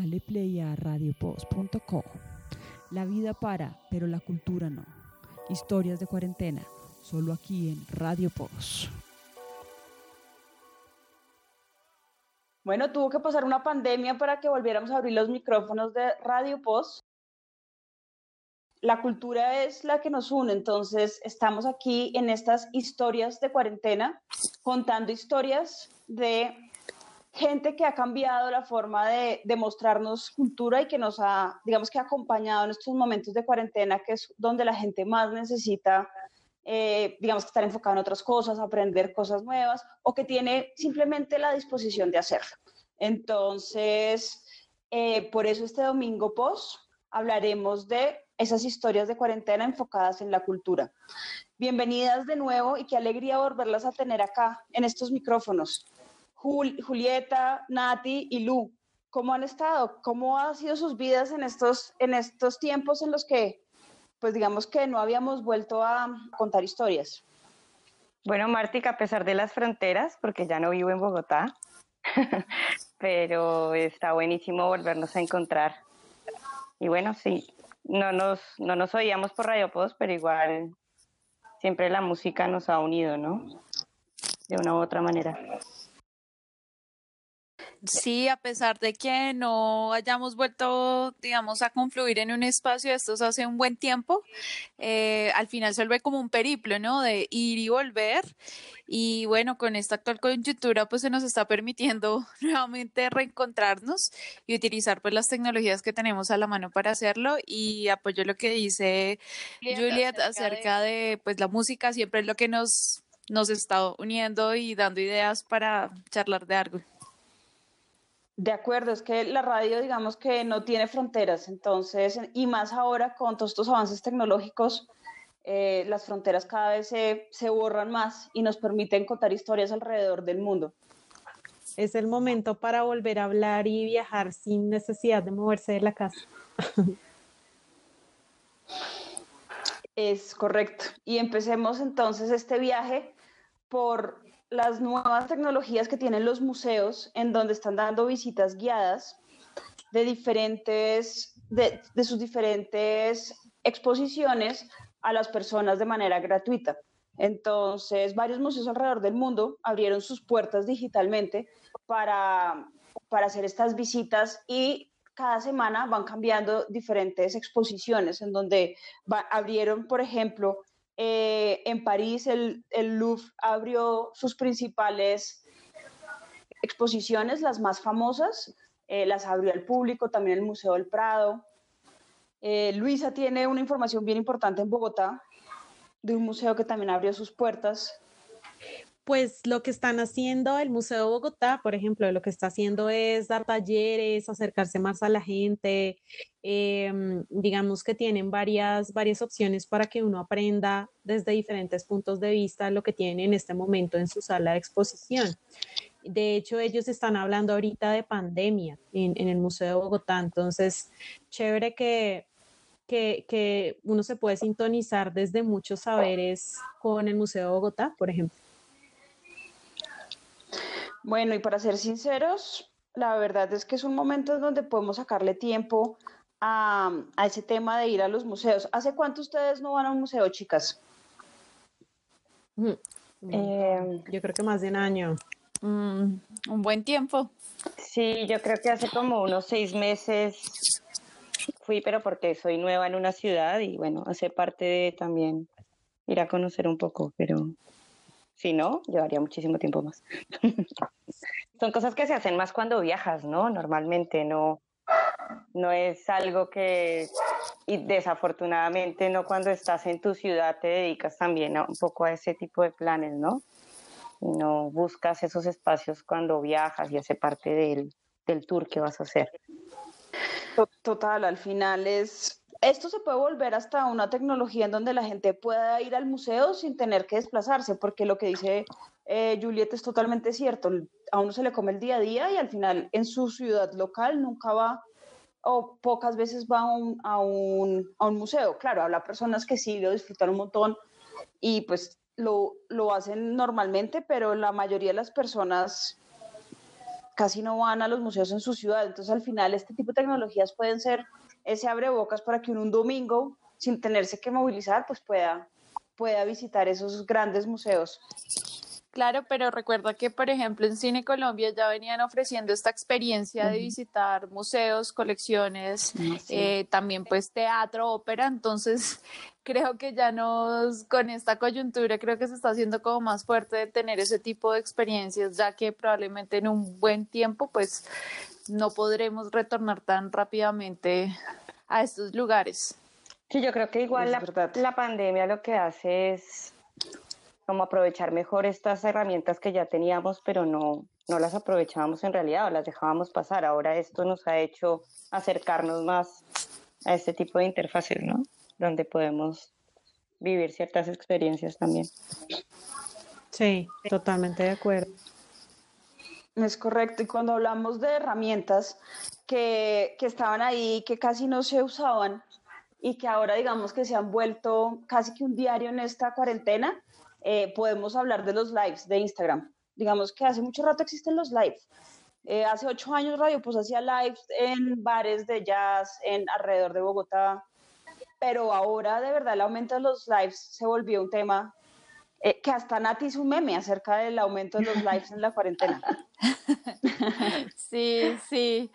Dale play a radiopost.co. La vida para, pero la cultura no. Historias de cuarentena, solo aquí en Radio Post. Bueno, tuvo que pasar una pandemia para que volviéramos a abrir los micrófonos de Radio Post. La cultura es la que nos une, entonces estamos aquí en estas historias de cuarentena, contando historias de gente que ha cambiado la forma de, de, mostrarnos cultura y que nos ha, digamos que ha acompañado en estos momentos de cuarentena, que es donde la gente más necesita, eh, digamos que estar enfocada en otras cosas, aprender cosas nuevas o que tiene simplemente la disposición de hacerlo. Entonces, eh, por eso este domingo post hablaremos de esas historias de cuarentena enfocadas en la cultura. Bienvenidas de nuevo y qué alegría volverlas a tener acá en estos micrófonos. Julieta, Nati y Lu, ¿cómo han estado? ¿Cómo han sido sus vidas en estos, en estos tiempos en los que, pues digamos que no habíamos vuelto a contar historias? Bueno, Martica, a pesar de las fronteras, porque ya no vivo en Bogotá, pero está buenísimo volvernos a encontrar. Y bueno, sí, no nos, no nos oíamos por Radio Post, pero igual siempre la música nos ha unido, ¿no? De una u otra manera. Sí, a pesar de que no hayamos vuelto, digamos, a confluir en un espacio de estos hace un buen tiempo, eh, al final se vuelve como un periplo, ¿no? De ir y volver. Y bueno, con esta actual coyuntura, pues se nos está permitiendo nuevamente reencontrarnos y utilizar pues las tecnologías que tenemos a la mano para hacerlo. Y apoyo lo que dice Juliet acerca de, pues la música siempre es lo que nos, nos está uniendo y dando ideas para charlar de algo. De acuerdo, es que la radio, digamos que no tiene fronteras, entonces, y más ahora con todos estos avances tecnológicos, eh, las fronteras cada vez se, se borran más y nos permiten contar historias alrededor del mundo. Es el momento para volver a hablar y viajar sin necesidad de moverse de la casa. Es correcto. Y empecemos entonces este viaje por las nuevas tecnologías que tienen los museos, en donde están dando visitas guiadas de diferentes, de, de, sus diferentes exposiciones a las personas de manera gratuita. Entonces, varios museos alrededor del mundo abrieron sus puertas digitalmente para, para hacer estas visitas y cada semana van cambiando diferentes exposiciones en donde abrieron, por ejemplo, eh, en París el, Louvre abrió sus principales exposiciones, las más famosas, eh, las abrió al público, también el Museo del Prado. Eh, Luisa tiene una información bien importante en Bogotá, de un museo que también abrió sus puertas pues lo que están haciendo el Museo de Bogotá, por ejemplo, lo que está haciendo es dar talleres, acercarse más a la gente, eh, digamos que tienen varias, varias opciones para que uno aprenda desde diferentes puntos de vista lo que tienen en este momento en su sala de exposición. De hecho, ellos están hablando ahorita de pandemia en, en el Museo de Bogotá, entonces, chévere que, que, que, uno se puede sintonizar desde muchos saberes con el Museo de Bogotá, por ejemplo. Bueno, y para ser sinceros, la verdad es que es un momento en donde podemos sacarle tiempo a, a, ese tema de ir a los museos. ¿Hace cuánto ustedes no van a un museo, chicas? Mm. Eh, yo creo que más de un año. Mm, un buen tiempo. Sí, yo creo que hace como unos seis meses fui, pero porque soy nueva en una ciudad y bueno, hace parte de también ir a conocer un poco, pero si no, llevaría muchísimo tiempo más. Son cosas que se hacen más cuando viajas, ¿no? Normalmente no, no es algo que, y desafortunadamente no cuando estás en tu ciudad te dedicas también un poco a ese tipo de planes, ¿no? No buscas esos espacios cuando viajas y hace parte del, del tour que vas a hacer. Total, al final es esto se puede volver hasta una tecnología en donde la gente pueda ir al museo sin tener que desplazarse, porque lo que dice eh, Juliet es totalmente cierto. A uno se le come el día a día y al final en su ciudad local nunca va o pocas veces va a un, a un, a un museo. Claro, habrá personas que sí lo disfrutan un montón y pues lo, lo hacen normalmente, pero la mayoría de las personas casi no van a los museos en su ciudad. Entonces, al final, este tipo de tecnologías pueden ser ese abrebocas para que uno un domingo, sin tenerse que movilizar, pues pueda, pueda visitar esos grandes museos. Claro, pero recuerda que, por ejemplo, en Cine Colombia ya venían ofreciendo esta experiencia de visitar museos, colecciones, ah, eh, también pues teatro, ópera, entonces creo que ya nos, con esta coyuntura, creo que se está haciendo como más fuerte de tener ese tipo de experiencias, ya que probablemente en un buen tiempo pues no podremos retornar tan rápidamente a estos lugares. Sí, yo creo que igual la, la pandemia lo que hace es como aprovechar mejor estas herramientas que ya teníamos, pero no, no las aprovechábamos en realidad o las dejábamos pasar. Ahora esto nos ha hecho acercarnos más a este tipo de interfaces, ¿no? Donde podemos vivir ciertas experiencias también. Sí, totalmente de acuerdo. Es correcto. Y cuando hablamos de herramientas que, que estaban ahí, que casi no se usaban y que ahora digamos que se han vuelto casi que un diario en esta cuarentena, eh, podemos hablar de los lives de Instagram. Digamos que hace mucho rato existen los lives. Eh, hace ocho años Radio pues hacía lives en bares de jazz en alrededor de Bogotá, pero ahora de verdad el aumento de los lives se volvió un tema eh, que hasta Nati hizo un meme acerca del aumento de los lives en la cuarentena. Sí, sí.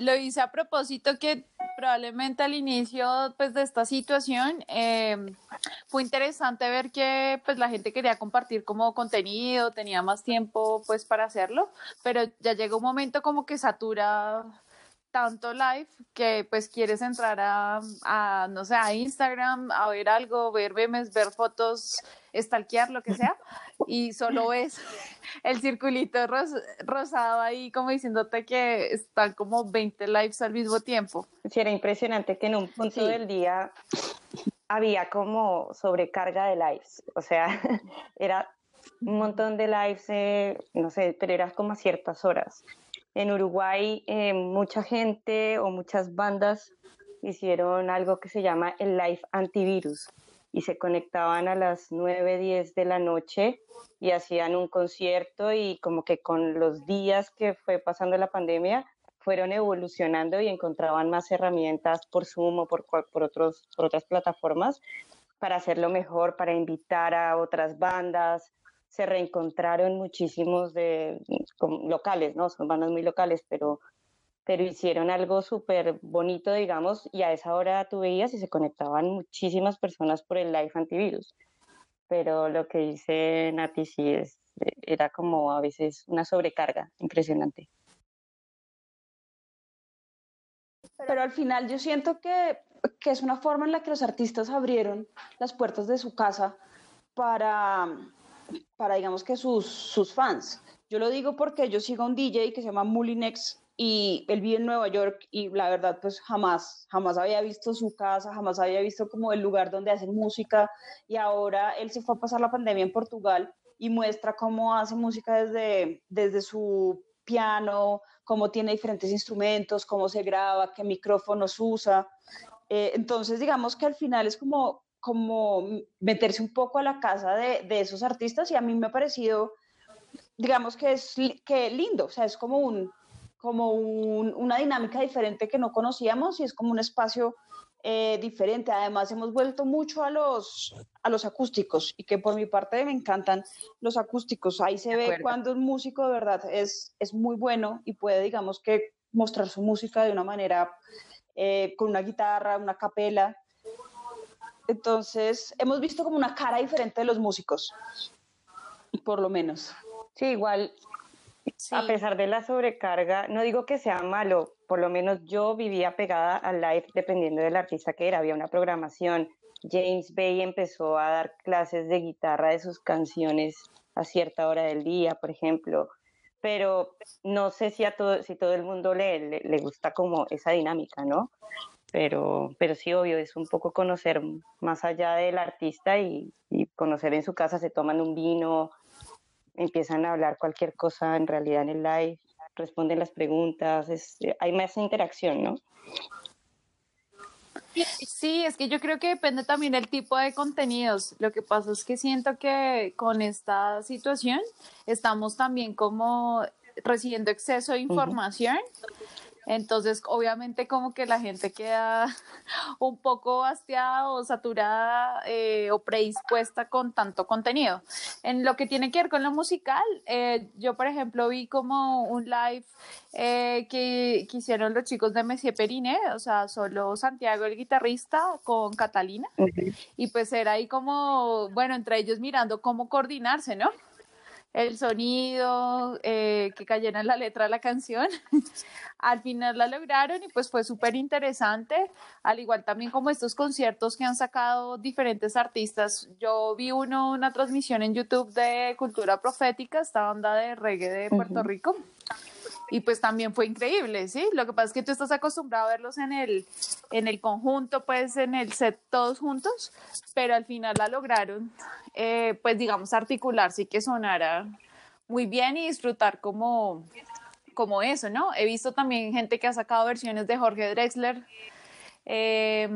lo hice a propósito que probablemente al inicio pues, de esta situación em, fue interesante ver que pues, la gente quería compartir como contenido, tenía más tiempo pues, para hacerlo, pero ya llega un momento como que satura tanto live que pues quieres entrar a, a, no sé, a Instagram, a ver algo, ver memes, ver fotos, stalkear, lo que sea, y solo ves el circulito rosado ahí como diciéndote que están como 20 lives al mismo tiempo. Sí, era impresionante que en un punto del día había como sobrecarga de lives, o sea, era un montón de lives, eh, no sé, pero era como a ciertas horas. En Uruguay eh, mucha gente o muchas bandas hicieron algo que se llama el live antivirus y se conectaban a las 9, 10 de la noche y hacían un concierto y como que con los días que fue pasando la pandemia fueron evolucionando y encontraban más herramientas por Zoom o por, otros, por otras plataformas para hacerlo mejor, para invitar a otras bandas, se reencontraron muchísimos de locales, ¿no? Son bandas muy locales, pero, pero hicieron algo súper bonito, digamos, y a esa hora tú veías y se conectaban muchísimas personas por el live antivirus. Pero lo que dice Nati sí es, era como a veces una sobrecarga impresionante. Pero al final yo siento que, que es una forma en la que los artistas abrieron las puertas de su casa para, para digamos que sus, sus fans. Yo lo digo porque yo sigo a un DJ que se llama Mulinex y él vive en Nueva York y la verdad pues jamás, jamás había visto su casa, jamás había visto como el lugar donde hacen música y ahora él se fue a pasar la pandemia en Portugal y muestra cómo hace música desde, desde su piano, cómo tiene diferentes instrumentos, cómo se graba, qué micrófonos usa. Eh, entonces digamos que al final es como como meterse un poco a la casa de, de, esos artistas y a mí me ha parecido, digamos que es que lindo, o sea, es como, un, como un, una dinámica diferente que no conocíamos y es como un espacio eh, diferente. Además, hemos vuelto mucho a los, a los acústicos y que por mi parte me encantan los acústicos. Ahí se ve cuando un músico de verdad es, es muy bueno y puede, digamos que, mostrar su música de una manera eh, con una guitarra, una capela entonces, hemos visto como una cara diferente de los músicos, por lo menos. Sí, igual, a pesar de la sobrecarga, no digo que sea malo, por lo menos yo vivía pegada al live dependiendo del artista que era, había una programación. James Bay empezó a dar clases de guitarra de sus canciones a cierta hora del día, por ejemplo, pero no sé si a todo, si todo el mundo le, le gusta como esa dinámica, ¿no? Pero, pero sí, obvio, es un poco conocer más allá del artista y, conocer en su casa, se toman un vino, empiezan a hablar cualquier cosa en realidad en el live, responden las preguntas, hay más interacción, ¿no? Sí, es que yo creo que depende también del tipo de contenidos. Lo que pasa es que siento que con esta situación estamos también como recibiendo exceso de información. Entonces, obviamente como que la gente queda un poco hastiada o saturada eh, o predispuesta con tanto contenido. En lo que tiene que ver con lo musical, eh, yo por ejemplo vi como un live eh, que, que, hicieron los chicos de Messier Periné, o sea, solo Santiago el guitarrista con Catalina, y pues era ahí como, bueno, entre ellos mirando cómo coordinarse, ¿no? El sonido, eh, que cayera en la letra de la canción. Al final la lograron y pues fue súper interesante, al igual también como estos conciertos que han sacado diferentes artistas. Yo vi uno, una transmisión en YouTube de Cultura Profética, esta banda de reggae de Puerto Rico y pues también fue increíble, ¿sí? Lo que pasa es que tú estás acostumbrado a verlos en el, en el conjunto, pues en el set todos juntos, pero al final la lograron, eh, pues digamos, articular, sí que sonara muy bien y disfrutar como, como eso, ¿no? He visto también gente que ha sacado versiones de Jorge Drexler. Eh,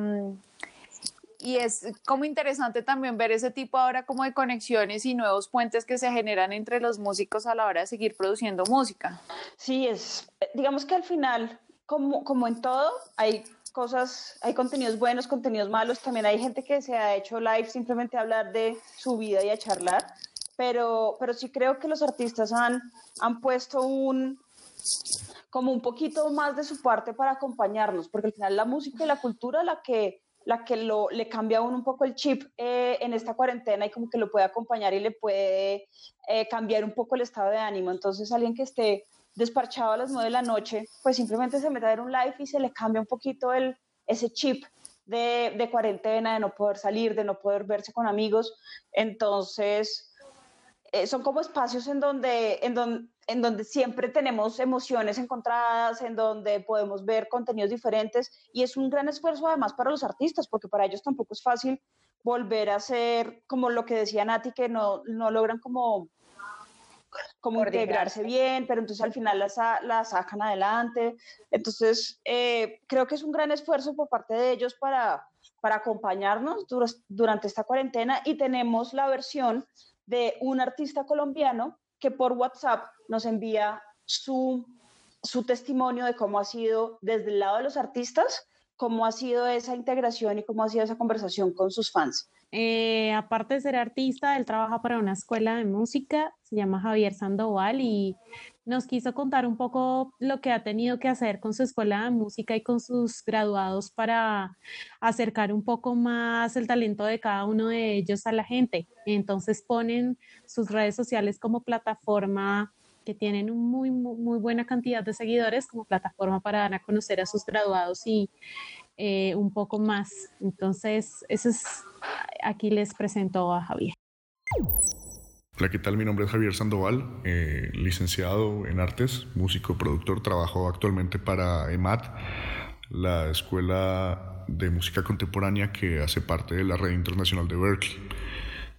y es como interesante también ver ese tipo ahora como de conexiones y nuevos puentes que se generan entre los músicos a la hora de seguir produciendo música. Sí, es, digamos que al final, como, como en todo, hay cosas, hay contenidos buenos, contenidos malos, también hay gente que se ha hecho live simplemente a hablar de su vida y a charlar, pero, pero sí creo que los artistas han, han puesto un, como un poquito más de su parte para acompañarnos, porque al final la música y la cultura la que la que lo, le cambia a uno un poco el chip eh, en esta cuarentena y como que lo puede acompañar y le puede eh, cambiar un poco el estado de ánimo. Entonces, alguien que esté desparchado a las nueve de la noche, pues simplemente se mete a ver un live y se le cambia un poquito el, ese chip de, de cuarentena, de no poder salir, de no poder verse con amigos. Entonces, eh, son como espacios en donde, en donde en donde siempre tenemos emociones encontradas, en donde podemos ver contenidos diferentes y es un gran esfuerzo además para los artistas, porque para ellos tampoco es fácil volver a ser como lo que decía Nati, que no, no logran como, como integrarse bien, pero entonces al final la, la sacan adelante. Entonces, eh, creo que es un gran esfuerzo por parte de ellos para, para acompañarnos durante esta cuarentena y tenemos la versión de un artista colombiano que por WhatsApp nos envía su, su testimonio de cómo ha sido desde el lado de los artistas, cómo ha sido esa integración y cómo ha sido esa conversación con sus fans. Eh, aparte de ser artista, él trabaja para una escuela de música, se llama Javier Sandoval y nos quiso contar un poco lo que ha tenido que hacer con su escuela de música y con sus graduados para acercar un poco más el talento de cada uno de ellos a la gente. Entonces ponen sus redes sociales como plataforma que tienen muy, muy, buena cantidad de seguidores como plataforma para dar a conocer a sus graduados y eh, un poco más. Entonces, eso es, aquí les presento a Javier. Hola, ¿qué tal? Mi nombre es Javier Sandoval, eh, licenciado en artes, músico, productor, trabajo actualmente para EMAT, la escuela de música contemporánea que hace parte de la red internacional de Berkeley.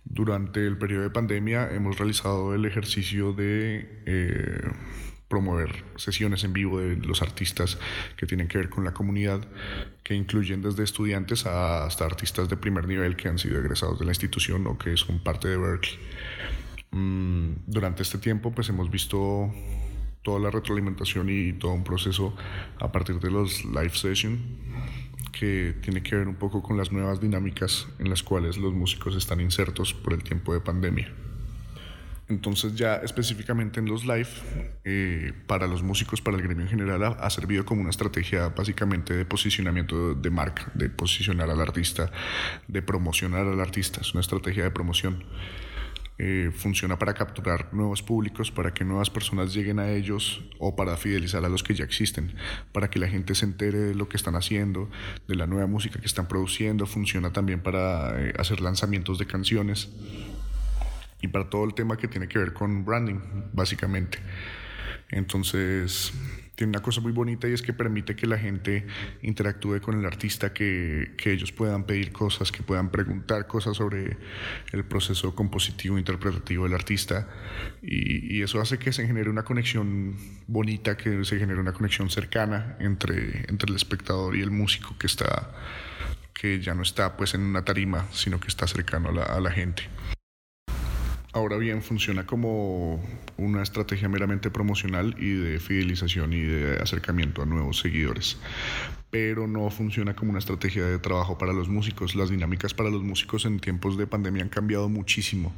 Durante el periodo de pandemia hemos realizado el ejercicio de eh, promover sesiones en vivo de los artistas que tienen que ver con la comunidad, que incluyen desde estudiantes hasta artistas de primer nivel que han sido egresados de la institución o que son parte de Berkeley. Mm, durante este tiempo pues hemos visto toda la retroalimentación y todo un proceso a partir de los live sessions que tiene que ver un poco con las nuevas dinámicas en las cuales los músicos están insertos por el tiempo de pandemia. Entonces ya específicamente en los live, eh, para los músicos, para el gremio en general, ha, servido como una estrategia básicamente de posicionamiento de marca, de posicionar al artista, de promocionar al artista. Es una estrategia de promoción. Eh, funciona para capturar nuevos públicos, para que nuevas personas lleguen a ellos o para fidelizar a los que ya existen, para que la gente se entere de lo que están haciendo, de la nueva música que están produciendo. Funciona también para eh, hacer lanzamientos de canciones y para todo el tema que tiene que ver con branding, básicamente. Entonces, tiene una cosa muy bonita y es que permite que la gente interactúe con el artista, que, que ellos puedan pedir cosas, que puedan preguntar cosas sobre el proceso compositivo, interpretativo del artista. Y, y, eso hace que se genere una conexión bonita, que se genere una conexión cercana entre, entre el espectador y el músico que está que ya no está pues en una tarima, sino que está cercano a la, a la gente. Ahora bien, funciona como una estrategia meramente promocional y de fidelización y de acercamiento a nuevos seguidores, pero no funciona como una estrategia de trabajo para los músicos. Las dinámicas para los músicos en tiempos de pandemia han cambiado muchísimo.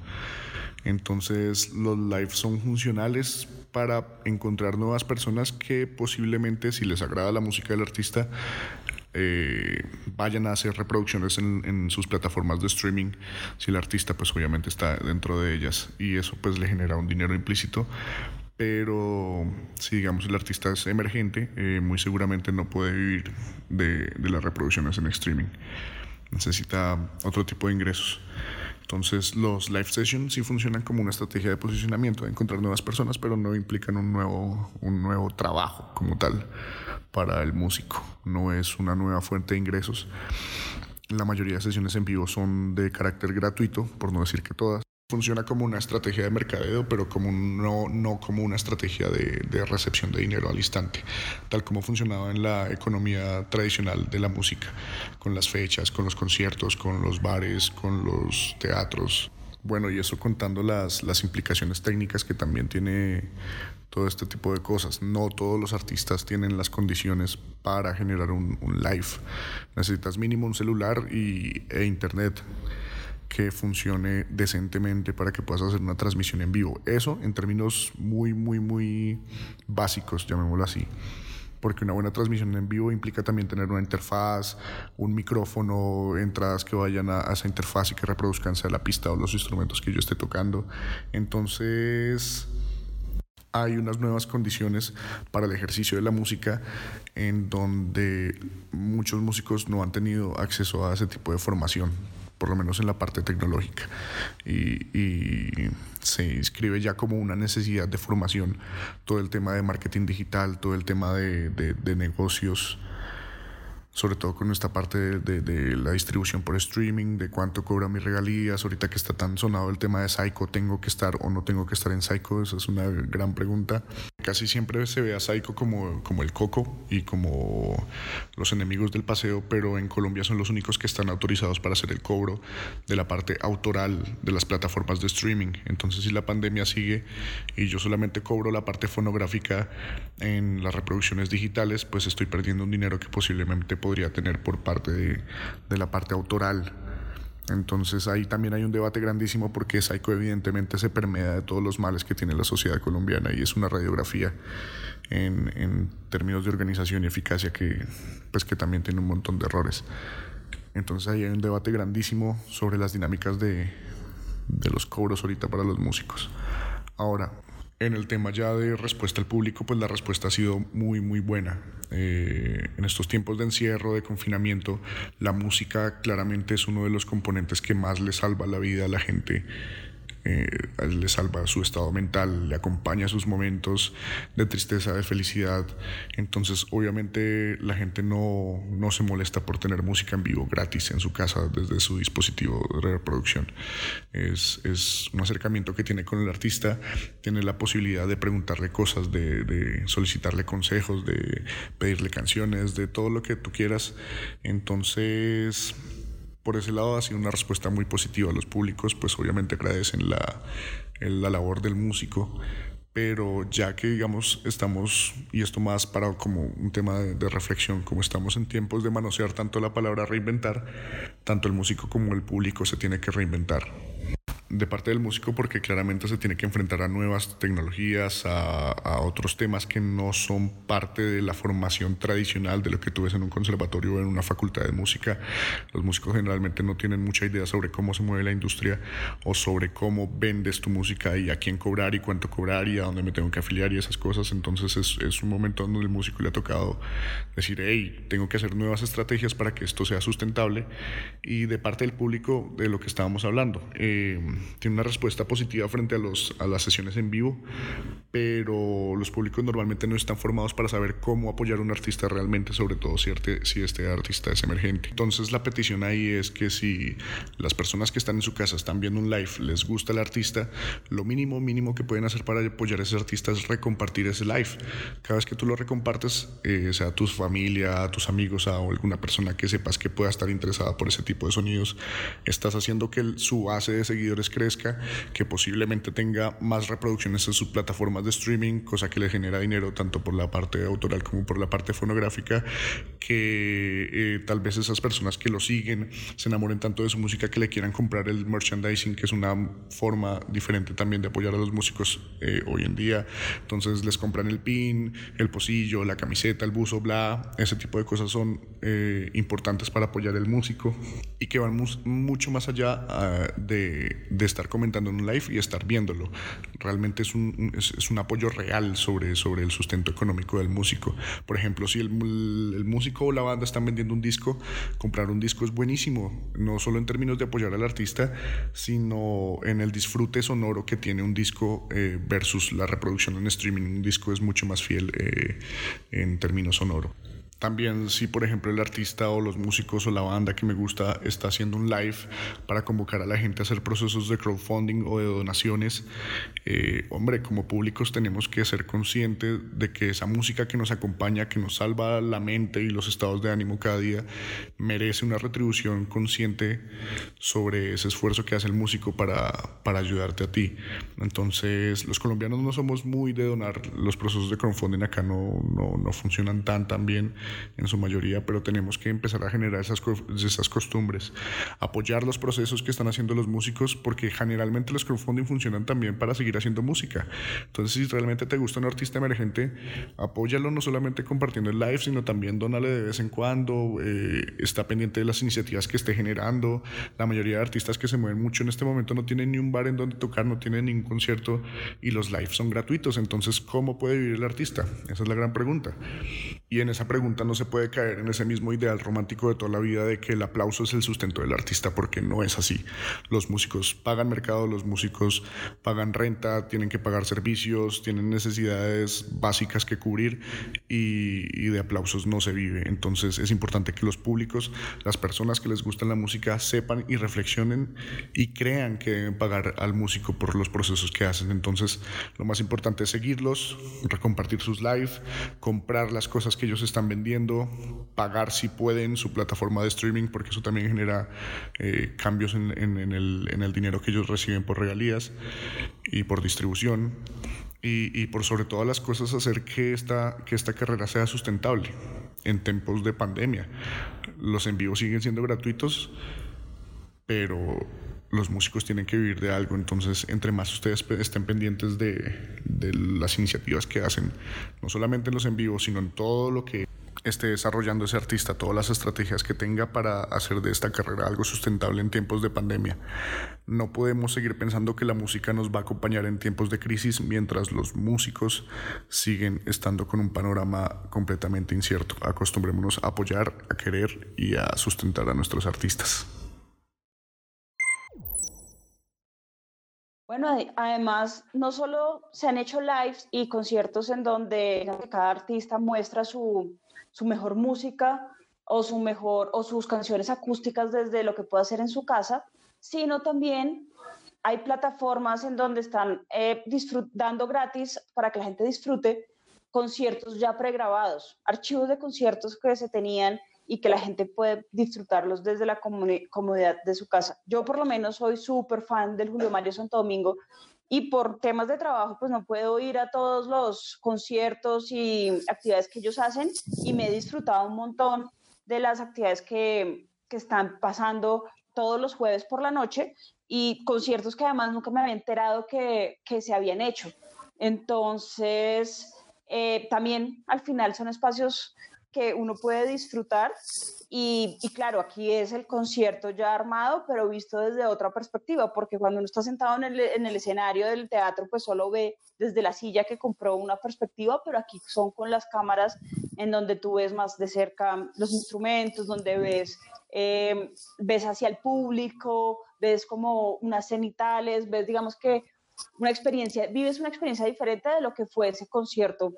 Entonces los lives son funcionales para encontrar nuevas personas que posiblemente si les agrada la música del artista eh, vayan a hacer reproducciones en, sus plataformas de streaming si el artista pues obviamente está dentro de ellas y eso pues le genera un dinero implícito. Pero si digamos el artista es emergente eh, muy seguramente no puede vivir de, de las reproducciones en streaming. Necesita otro tipo de ingresos. Entonces los live sessions sí funcionan como una estrategia de posicionamiento, de encontrar nuevas personas, pero no implican un nuevo, un nuevo trabajo como tal para el músico. No es una nueva fuente de ingresos. La mayoría de sesiones en vivo son de carácter gratuito, por no decir que todas funciona como una estrategia de mercadeo, pero como no, no como una estrategia de, de, recepción de dinero al instante, tal como funcionaba en la economía tradicional de la música, con las fechas, con los conciertos, con los bares, con los teatros. Bueno, y eso contando las, las implicaciones técnicas que también tiene todo este tipo de cosas. No todos los artistas tienen las condiciones para generar un, live. Necesitas mínimo un celular y, e internet que funcione decentemente para que puedas hacer una transmisión en vivo. Eso en términos muy, muy, muy básicos, llamémoslo así. Porque una buena transmisión en vivo implica también tener una interfaz, un micrófono, entradas que vayan a, esa interfaz y que reproduzcan sea la pista o los instrumentos que yo esté tocando. Entonces, hay unas nuevas condiciones para el ejercicio de la música en donde muchos músicos no han tenido acceso a ese tipo de formación por lo menos en la parte tecnológica. Y, se inscribe ya como una necesidad de formación todo el tema de marketing digital, todo el tema de, de negocios sobre todo con esta parte de, la distribución por streaming, de cuánto cobra mis regalías, ahorita que está tan sonado el tema de Psycho, ¿tengo que estar o no tengo que estar en Psycho? Esa es una gran pregunta. Casi siempre se ve a Psycho como, como el coco y como los enemigos del paseo, pero en Colombia son los únicos que están autorizados para hacer el cobro de la parte autoral de las plataformas de streaming. Entonces si la pandemia sigue y yo solamente cobro la parte fonográfica en las reproducciones digitales, pues estoy perdiendo un dinero que posiblemente podría tener por parte de, la parte autoral. Entonces ahí también hay un debate grandísimo porque Psycho evidentemente se permea de todos los males que tiene la sociedad colombiana y es una radiografía en, términos de organización y eficacia que, pues, que también tiene un montón de errores. Entonces ahí hay un debate grandísimo sobre las dinámicas de, de los cobros ahorita para los músicos. Ahora, en el tema ya de respuesta al público, pues la respuesta ha sido muy, muy buena. Eh, en estos tiempos de encierro, de confinamiento, la música claramente es uno de los componentes que más le salva la vida a la gente eh, le salva su estado mental, le acompaña sus momentos de tristeza, de felicidad. Entonces, obviamente, la gente no, no se molesta por tener música en vivo gratis en su casa desde su dispositivo de reproducción. Es, es un acercamiento que tiene con el artista, tiene la posibilidad de preguntarle cosas, de, de solicitarle consejos, de pedirle canciones, de todo lo que tú quieras. Entonces, por ese lado ha sido una respuesta muy positiva. Los públicos pues obviamente agradecen la, la labor del músico, pero ya que digamos estamos, y esto más para como un tema de, de, reflexión, como estamos en tiempos de manosear tanto la palabra reinventar, tanto el músico como el público se tiene que reinventar de parte del músico porque claramente se tiene que enfrentar a nuevas tecnologías, a, a, otros temas que no son parte de la formación tradicional de lo que tú ves en un conservatorio o en una facultad de música. Los músicos generalmente no tienen mucha idea sobre cómo se mueve la industria o sobre cómo vendes tu música y a quién cobrar y cuánto cobrar y a dónde me tengo que afiliar y esas cosas. Entonces es, es un momento donde el músico le ha tocado decir, hey, tengo que hacer nuevas estrategias para que esto sea sustentable y de parte del público de lo que estábamos hablando. Eh, tiene una respuesta positiva frente a, los, a las sesiones en vivo, pero los públicos normalmente no están formados para saber cómo apoyar a un artista realmente, sobre todo si este, si este artista es emergente. Entonces la petición ahí es que si las personas que están en su casa están viendo un live, les gusta el artista, lo mínimo, mínimo que pueden hacer para apoyar a ese artista es recompartir ese live. Cada vez que tú lo recompartes, eh, sea a tu familia, a tus amigos, a alguna persona que sepas que pueda estar interesada por ese tipo de sonidos, estás haciendo que su base de seguidores crezca, que posiblemente tenga más reproducciones en sus plataformas de streaming, cosa que le genera dinero tanto por la parte autoral como por la parte fonográfica, que eh, tal vez esas personas que lo siguen se enamoren tanto de su música que le quieran comprar el merchandising, que es una forma diferente también de apoyar a los músicos eh, hoy en día. Entonces les compran el pin, el pocillo, la camiseta, el buzo, bla, ese tipo de cosas son eh, importantes para apoyar el músico y que van mucho más allá ah, de, de, estar comentando en un live y estar viéndolo. Realmente es un, es, un apoyo real sobre, sobre el sustento económico del músico. Por ejemplo, si el, el músico o la banda están vendiendo un disco, comprar un disco es buenísimo, no solo en términos de apoyar al artista, sino en el disfrute sonoro que tiene un disco eh, versus la reproducción en streaming. Un disco es mucho más fiel eh, en términos sonoro. También si por ejemplo el artista o los músicos o la banda que me gusta está haciendo un live para convocar a la gente a hacer procesos de crowdfunding o de donaciones, eh, hombre, como públicos tenemos que ser conscientes de que esa música que nos acompaña, que nos salva la mente y los estados de ánimo cada día, merece una retribución consciente sobre ese esfuerzo que hace el músico para, para ayudarte a ti. Entonces los colombianos no somos muy de donar, los procesos de crowdfunding acá no, no, no funcionan tan tan bien en su mayoría, pero tenemos que empezar a generar esas, esas costumbres, apoyar los procesos que están haciendo los músicos, porque generalmente los crowdfunding funcionan también para seguir haciendo música. Entonces, si realmente te gusta un artista emergente, apóyalo no solamente compartiendo el live, sino también donale de vez en cuando, eh, está pendiente de las iniciativas que esté generando. La mayoría de artistas que se mueven mucho en este momento no tienen ni un bar en donde tocar, no tienen ningún concierto y los lives son gratuitos. Entonces, ¿cómo puede vivir el artista? Esa es la gran pregunta. Y en esa pregunta no se puede caer en ese mismo ideal romántico de toda la vida de que el aplauso es el sustento del artista, porque no es así. Los músicos pagan mercado, los músicos pagan renta, tienen que pagar servicios, tienen necesidades básicas que cubrir y, de aplausos no se vive. Entonces es importante que los públicos, las personas que les gusta la música, sepan y reflexionen y crean que deben pagar al músico por los procesos que hacen. Entonces lo más importante es seguirlos, recompartir sus live, comprar las cosas que ellos están vendiendo pagar si pueden su plataforma de streaming, porque eso también genera eh, cambios en, el, dinero que ellos reciben por regalías y por distribución. Y, por sobre todas las cosas hacer que esta, que esta carrera sea sustentable en tiempos de pandemia. Los envíos siguen siendo gratuitos, pero los músicos tienen que vivir de algo, entonces entre más ustedes estén pendientes de, de las iniciativas que hacen, no solamente en los envíos, sino en todo lo que esté desarrollando ese artista, todas las estrategias que tenga para hacer de esta carrera algo sustentable en tiempos de pandemia. No podemos seguir pensando que la música nos va a acompañar en tiempos de crisis mientras los músicos siguen estando con un panorama completamente incierto. Acostumbrémonos a apoyar, a querer y a sustentar a nuestros artistas. Bueno, además, no solo se han hecho lives y conciertos en donde cada artista muestra su, su mejor música o su mejor o sus canciones acústicas desde lo que puede hacer en su casa, sino también hay plataformas en donde están eh, dando gratis para que la gente disfrute conciertos ya pregrabados, archivos de conciertos que se tenían y que la gente puede disfrutarlos desde la comodidad de su casa. Yo por lo menos soy súper fan del Julio Mario Santo Domingo y por temas de trabajo pues no puedo ir a todos los conciertos y actividades que ellos hacen y me he disfrutado un montón de las actividades que, que están pasando todos los jueves por la noche y conciertos que además nunca me había enterado que, que se habían hecho. Entonces, eh, también al final son espacios que uno puede disfrutar. Y, claro, aquí es el concierto ya armado, pero visto desde otra perspectiva, porque cuando uno está sentado en el, en el, escenario del teatro, pues solo ve desde la silla que compró una perspectiva, pero aquí son con las cámaras en donde tú ves más de cerca los instrumentos, donde ves, eh, ves hacia el público, ves como unas cenitales, ves, digamos que una experiencia, vives una experiencia diferente de lo que fue ese concierto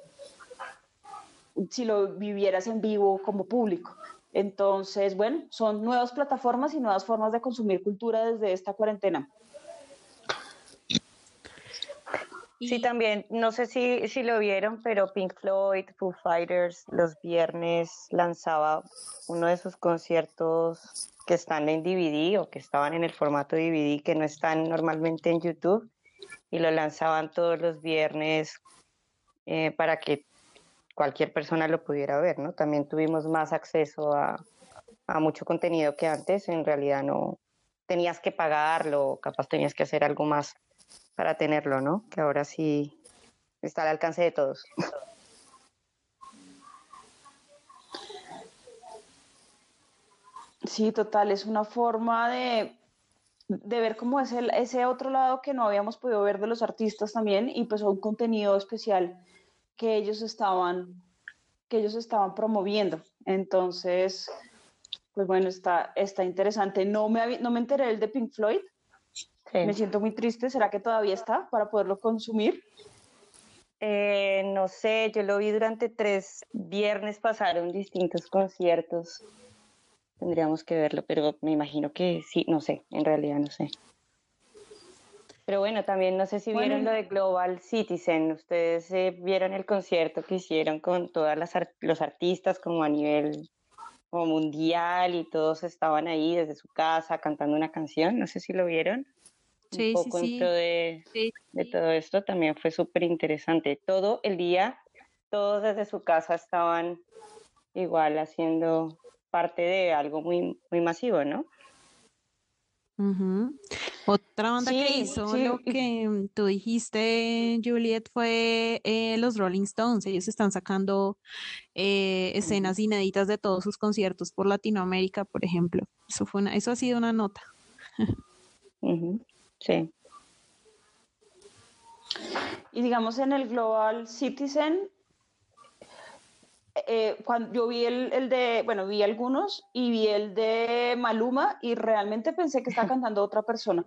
si lo vivieras en vivo como público. Entonces, bueno, son nuevas plataformas y nuevas formas de consumir cultura desde esta cuarentena. Sí, también, no sé si, si lo vieron, pero Pink Floyd, Foo Fighters, los viernes lanzaba uno de sus conciertos que están en DVD o que estaban en el formato DVD, que no están normalmente en YouTube, y lo lanzaban todos los viernes eh, para que cualquier persona lo pudiera ver, ¿no? También tuvimos más acceso a, a mucho contenido que antes, en realidad no tenías que pagarlo, capaz tenías que hacer algo más para tenerlo, ¿no? Que ahora sí está al alcance de todos. Sí, total, es una forma de, de ver cómo es el, ese otro lado que no habíamos podido ver de los artistas también y pues un contenido especial que ellos estaban que ellos estaban promoviendo. Entonces, pues bueno, está, está interesante. No me, no me enteré el de Pink Floyd, me siento muy triste. ¿Será que todavía está para poderlo consumir? Eh, no sé, yo lo vi durante tres viernes, pasaron distintos conciertos. Tendríamos que verlo, pero me imagino que sí, no sé, en realidad no sé. Pero bueno, también no sé si vieron lo de Global Citizen. Ustedes eh, vieron el concierto que hicieron con todos los artistas como a nivel como mundial y todos estaban ahí desde su casa cantando una canción. No sé si lo vieron un poco sí, de, de, todo esto también fue súper interesante. Todo el día, todos desde su casa estaban igual haciendo parte de algo muy, muy masivo, ¿no? Otra banda que hizo lo que tú dijiste, Juliet, fue eh, los Rolling Stones. Ellos están sacando eh, escenas inéditas de todos sus conciertos por Latinoamérica, por ejemplo. Eso, fue una, eso ha sido una nota. Sí. Y digamos en el Global Citizen, eh, cuando yo vi el, de, bueno, vi algunos y vi el de Maluma y realmente pensé que estaba cantando otra persona.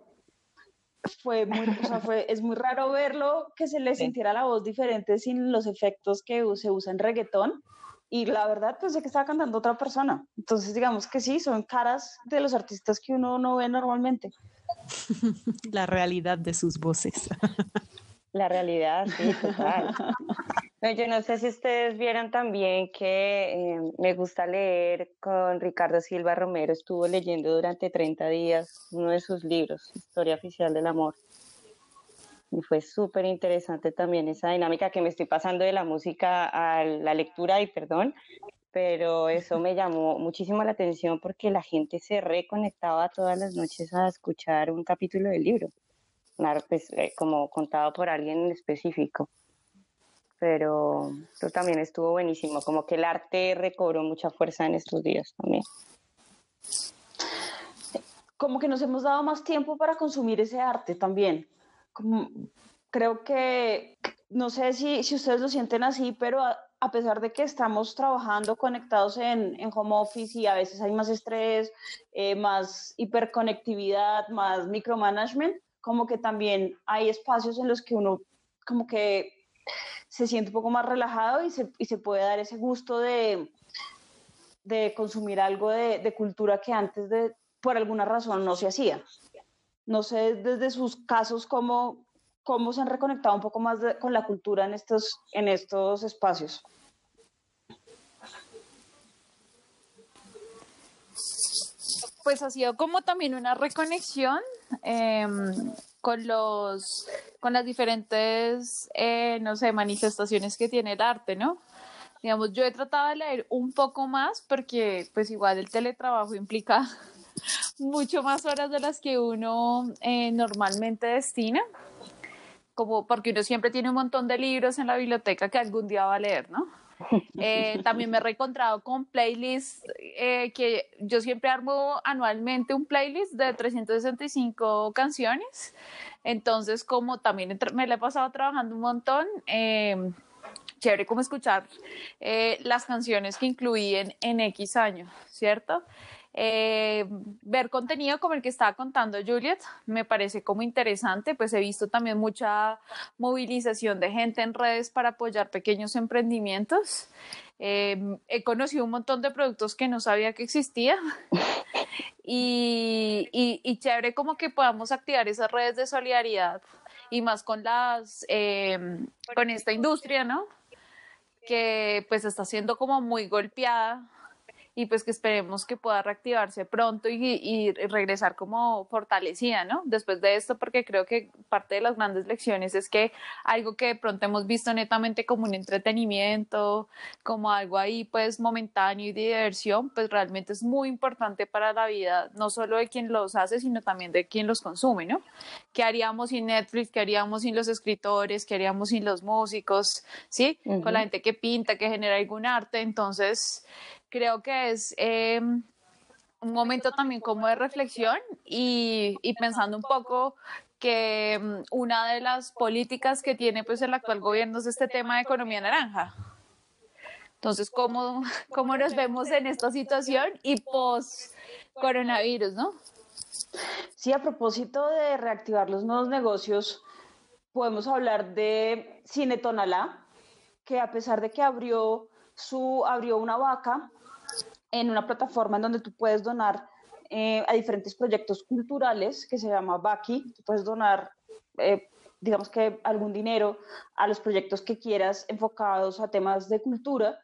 Fue muy, o sea, fue, es muy raro verlo, que se le sintiera la voz diferente sin los efectos que se usa en reggaetón. Y la verdad pensé que estaba cantando otra persona. Entonces digamos que sí, son caras de los artistas que uno no ve normalmente. La realidad de sus voces. La realidad, sí, total. yo no sé si ustedes vieron también que eh, me gusta leer con Ricardo Silva Romero. Estuvo leyendo durante 30 días uno de sus libros, Historia Oficial del Amor. Y fue súper interesante también esa dinámica que me estoy pasando de la música a la lectura, y perdón, pero eso me llamó muchísimo la atención porque la gente se reconectaba todas las noches a escuchar un capítulo del libro, pues, eh, como contado por alguien en específico. Pero eso también estuvo buenísimo, como que el arte recobró mucha fuerza en estos días también. Como que nos hemos dado más tiempo para consumir ese arte también. Como, creo que, no sé si, si ustedes lo sienten así, pero a pesar de que estamos trabajando conectados en, en home office y a veces hay más estrés, eh, más hiperconectividad, más micromanagement, como que también hay espacios en los que uno como que se siente un poco más relajado y se, y se puede dar ese gusto de, de consumir algo de, de, cultura que antes de, por alguna razón no se hacía. No sé desde sus casos cómo, cómo se han reconectado un poco más con la cultura en estos, en estos espacios. Pues ha sido como también una reconexión em, con los con las diferentes eh, no sé manifestaciones que tiene el arte, ¿no? Digamos, yo he tratado de leer un poco más porque pues igual el teletrabajo implica mucho más horas de las que uno eh, normalmente destina como porque uno siempre tiene un montón de libros en la biblioteca que algún día va a leer, ¿no? Eh, también me he reencontrado con playlists eh, que yo siempre armo anualmente un playlist de 365 canciones. Entonces, como también me la he pasado trabajando un montón, eh, chévere como escuchar las canciones que incluí en, en X años, ¿cierto? Eh, ver contenido como el que estaba contando Juliet me parece como interesante, pues he visto también mucha movilización de gente en redes para apoyar pequeños emprendimientos. Eh, he conocido un montón de productos que no sabía que existían y, y, y chévere como que podamos activar esas redes de solidaridad y más con las, em, con esta industria, ¿no? Que pues está siendo como muy golpeada y pues que esperemos que pueda reactivarse pronto y, regresar como fortalecida, ¿no? Después de esto, porque creo que parte de las grandes lecciones es que algo que de pronto hemos visto netamente como un entretenimiento, como algo ahí pues momentáneo y de diversión, pues realmente es muy importante para la vida, no solo de quien los hace, sino también de quien los consume, ¿no? ¿Qué haríamos sin Netflix? ¿Qué haríamos sin los escritores? ¿Qué haríamos sin los músicos? ¿Sí? Con la gente que pinta, que genera algún arte. Entonces, creo que es em, un momento también como de reflexión y, pensando un poco que em, una de las políticas que tiene pues el actual gobierno es este tema de economía naranja. Entonces, ¿cómo, cómo nos vemos en esta situación y post coronavirus, no? Sí, a propósito de reactivar los nuevos negocios, podemos hablar de Cine Tonalá, que a pesar de que abrió su abrió una vaca en una plataforma en donde tú puedes donar eh, a diferentes proyectos culturales que se llama Baki. Tú puedes donar, eh, digamos que algún dinero a los proyectos que quieras enfocados a temas de cultura.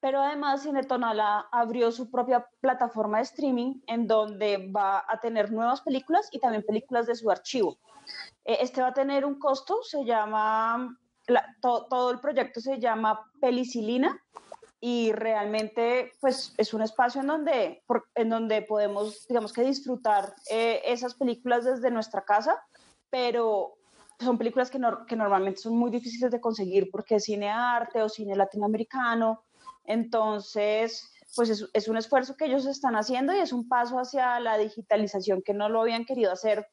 Pero además Cinetonala abrió su propia plataforma de streaming en donde va a tener nuevas películas y también películas de su archivo. Eh, este va a tener un costo, se llama, todo el proyecto se llama Pelicilina y realmente pues es un espacio en donde, en donde podemos, digamos que disfrutar eh, esas películas desde nuestra casa, pero son películas que, que normalmente son muy difíciles de conseguir porque es cine arte o cine latinoamericano, entonces pues es, es un esfuerzo que ellos están haciendo y es un paso hacia la digitalización que no lo habían querido hacer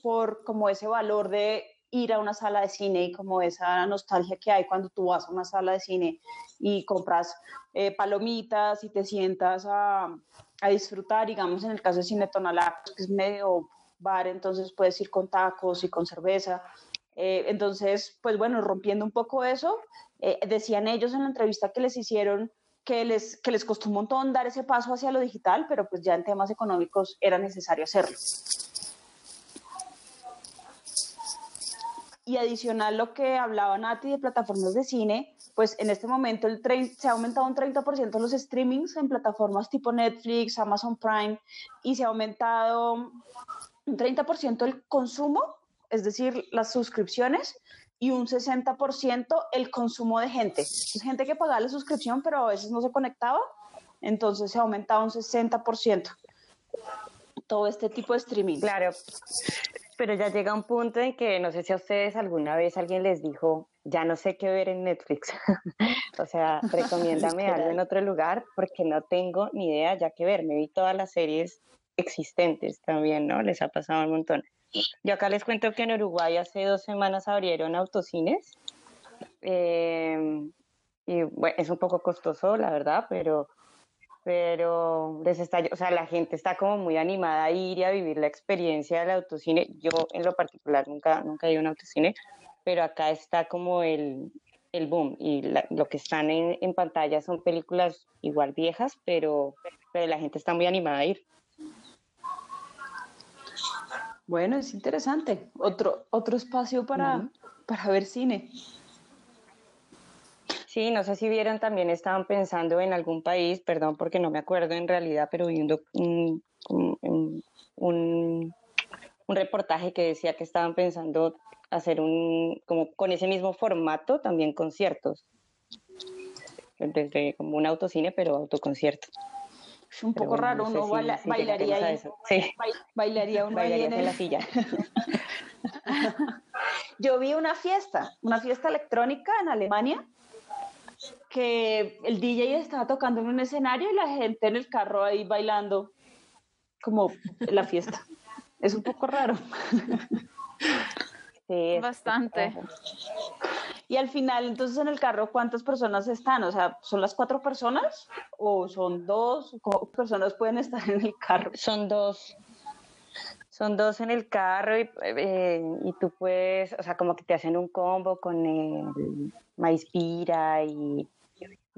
por como ese valor de ir a una sala de cine y como esa nostalgia que hay cuando tú vas a una sala de cine y compras eh, palomitas y te sientas a, a, disfrutar, digamos en el caso de Cine Tonalá, pues, que es medio bar, entonces puedes ir con tacos y con cerveza. Eh, entonces, pues bueno, rompiendo un poco eso, eh, decían ellos en la entrevista que les hicieron que les, que les costó un montón dar ese paso hacia lo digital, pero pues ya en temas económicos era necesario hacerlo. Y adicional lo que hablaba Nati de plataformas de cine, pues en este momento el se ha aumentado un 30% los streamings en plataformas tipo Netflix, Amazon Prime, y se ha aumentado un 30% el consumo, es decir, las suscripciones, y un 60% el consumo de gente. Es gente que pagaba la suscripción, pero a veces no se conectaba, entonces se ha aumentado un 60% todo este tipo de streaming. Claro, pero ya llega un punto en que no sé si a ustedes alguna vez alguien les dijo, ya no sé qué ver en Netflix. o sea, recomiéndame algo en otro lugar porque no tengo ni idea ya qué ver. Me vi todas las series existentes también, ¿no? Les ha pasado un montón. Yo acá les cuento que en Uruguay hace dos semanas abrieron autocines. Em, y bueno, es un poco costoso, la verdad, pero pero les está, o sea, la gente está como muy animada a ir y a vivir la experiencia del autocine. Yo en lo particular nunca, nunca he ido a un autocine, pero acá está como el, el boom y lo que están en, en, pantalla son películas igual viejas, pero, pero la gente está muy animada a ir. Bueno, es interesante. Otro, otro espacio para, para ver cine. Sí, no sé si vieron, también estaban pensando en algún país, perdón porque no me acuerdo en realidad, pero vi un, un, reportaje que decía que estaban pensando hacer un, como con ese mismo formato, también conciertos. Desde como un autocine, pero autoconcierto. Es un poco raro, uno bailaría ahí. Sí. Bailaría uno ahí en, la silla. Yo vi una fiesta, una fiesta electrónica en Alemania que el DJ estaba tocando en un escenario y la gente en el carro ahí bailando como la fiesta. Es un poco raro. Sí, bastante. Y al final, entonces en el carro, ¿cuántas personas están? O sea, ¿son las cuatro personas o son dos? ¿Cuántas personas pueden estar en el carro? Son dos. Son dos en el carro y, eh, y tú puedes, o sea, como que te hacen un combo con el maíz pira y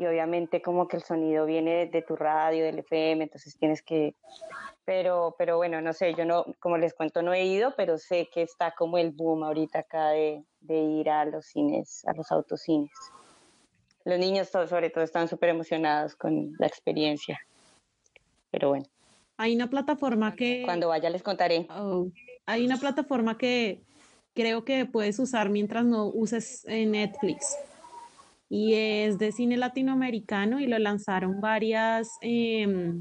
y obviamente como que el sonido viene de, tu radio, del FM, entonces tienes que, pero, pero bueno, no sé, yo no, como les cuento, no he ido, pero sé que está como el boom ahorita acá de, de ir a los cines, a los autocines. Los niños sobre todo están súper emocionados con la experiencia, pero bueno. Hay una plataforma que... Cuando vaya les contaré. Oh, hay una plataforma que creo que puedes usar mientras no uses eh, Netflix y es de cine latinoamericano y lo lanzaron varias, em,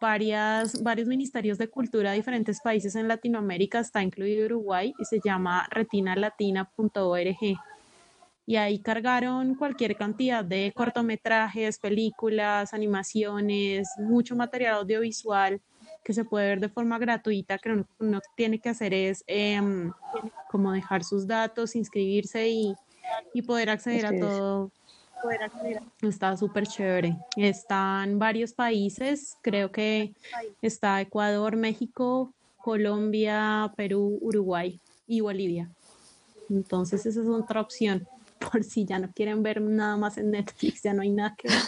varias, varios ministerios de cultura de diferentes países en Latinoamérica, está incluido Uruguay y se llama retinalatina.org. Y ahí cargaron cualquier cantidad de cortometrajes, películas, animaciones, mucho material audiovisual que se puede ver de forma gratuita, que uno tiene que hacer es em, como dejar sus datos, inscribirse y, y poder acceder a todo. Está súper chévere. Están varios países, creo que está Ecuador, México, Colombia, Perú, Uruguay y Bolivia. Entonces esa es otra opción, por si ya no quieren ver nada más en Netflix, ya no hay nada que ver.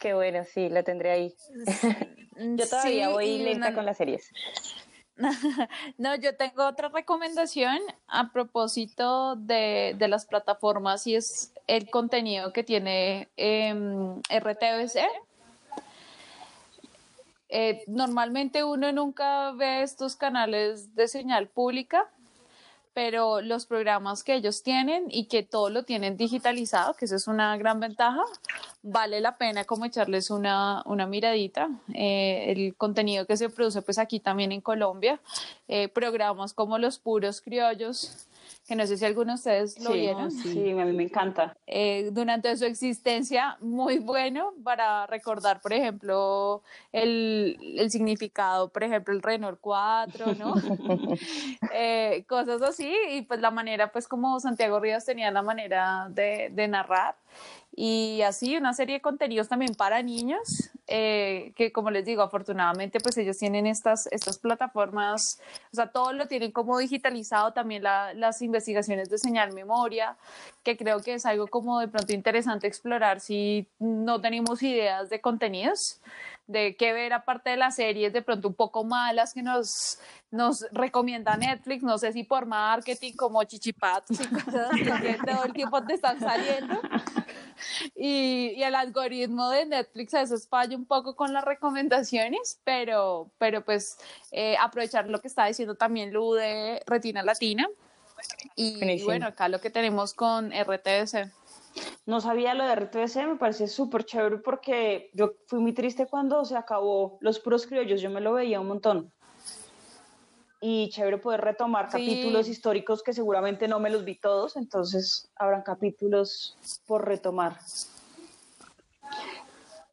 Qué bueno, sí, lo tendré ahí. Yo todavía voy lenta con las series. no, yo tengo otra recomendación a propósito de, las plataformas y es el contenido que tiene eh, RTBC. Normalmente uno nunca ve estos canales de señal pública, pero los programas que ellos tienen y que todo lo tienen digitalizado, que eso es una gran ventaja, vale la pena como echarles una, una miradita. Eh, el contenido que se produce pues aquí también en Colombia, eh, programas como Los Puros Criollos, que no sé si algunos de ustedes lo vieron. Sí, a mí me encanta. Eh, durante su existencia, muy bueno para recordar, por ejemplo, el, el significado, por ejemplo, el Renault 4, ¿no? Eh, cosas así, y pues la manera, pues como Santiago Ríos tenía la manera de, de narrar y así una serie de contenidos también para niños eh, que como les digo afortunadamente pues ellos tienen estas estas plataformas o sea todo lo tienen como digitalizado también las investigaciones de señal memoria que creo que es algo como de pronto interesante explorar si no tenemos ideas de contenidos de qué ver aparte de las series de pronto un poco malas que nos, nos recomienda Netflix, no sé si por marketing como chichipatos y cosas que todo el tiempo te están saliendo. Y, y, el algoritmo de Netflix a veces falla un poco con las recomendaciones, pero, pero pues eh, aprovechar lo que está diciendo también Lu de Retina Latina. Y, bueno, acá lo que tenemos con RTS. No sabía lo de RTBC, me parece súper chévere porque yo fui muy triste cuando se acabó Los Puros Criollos, yo me lo veía un montón. Y chévere poder retomar capítulos históricos que seguramente no me los vi todos, entonces habrán capítulos por retomar.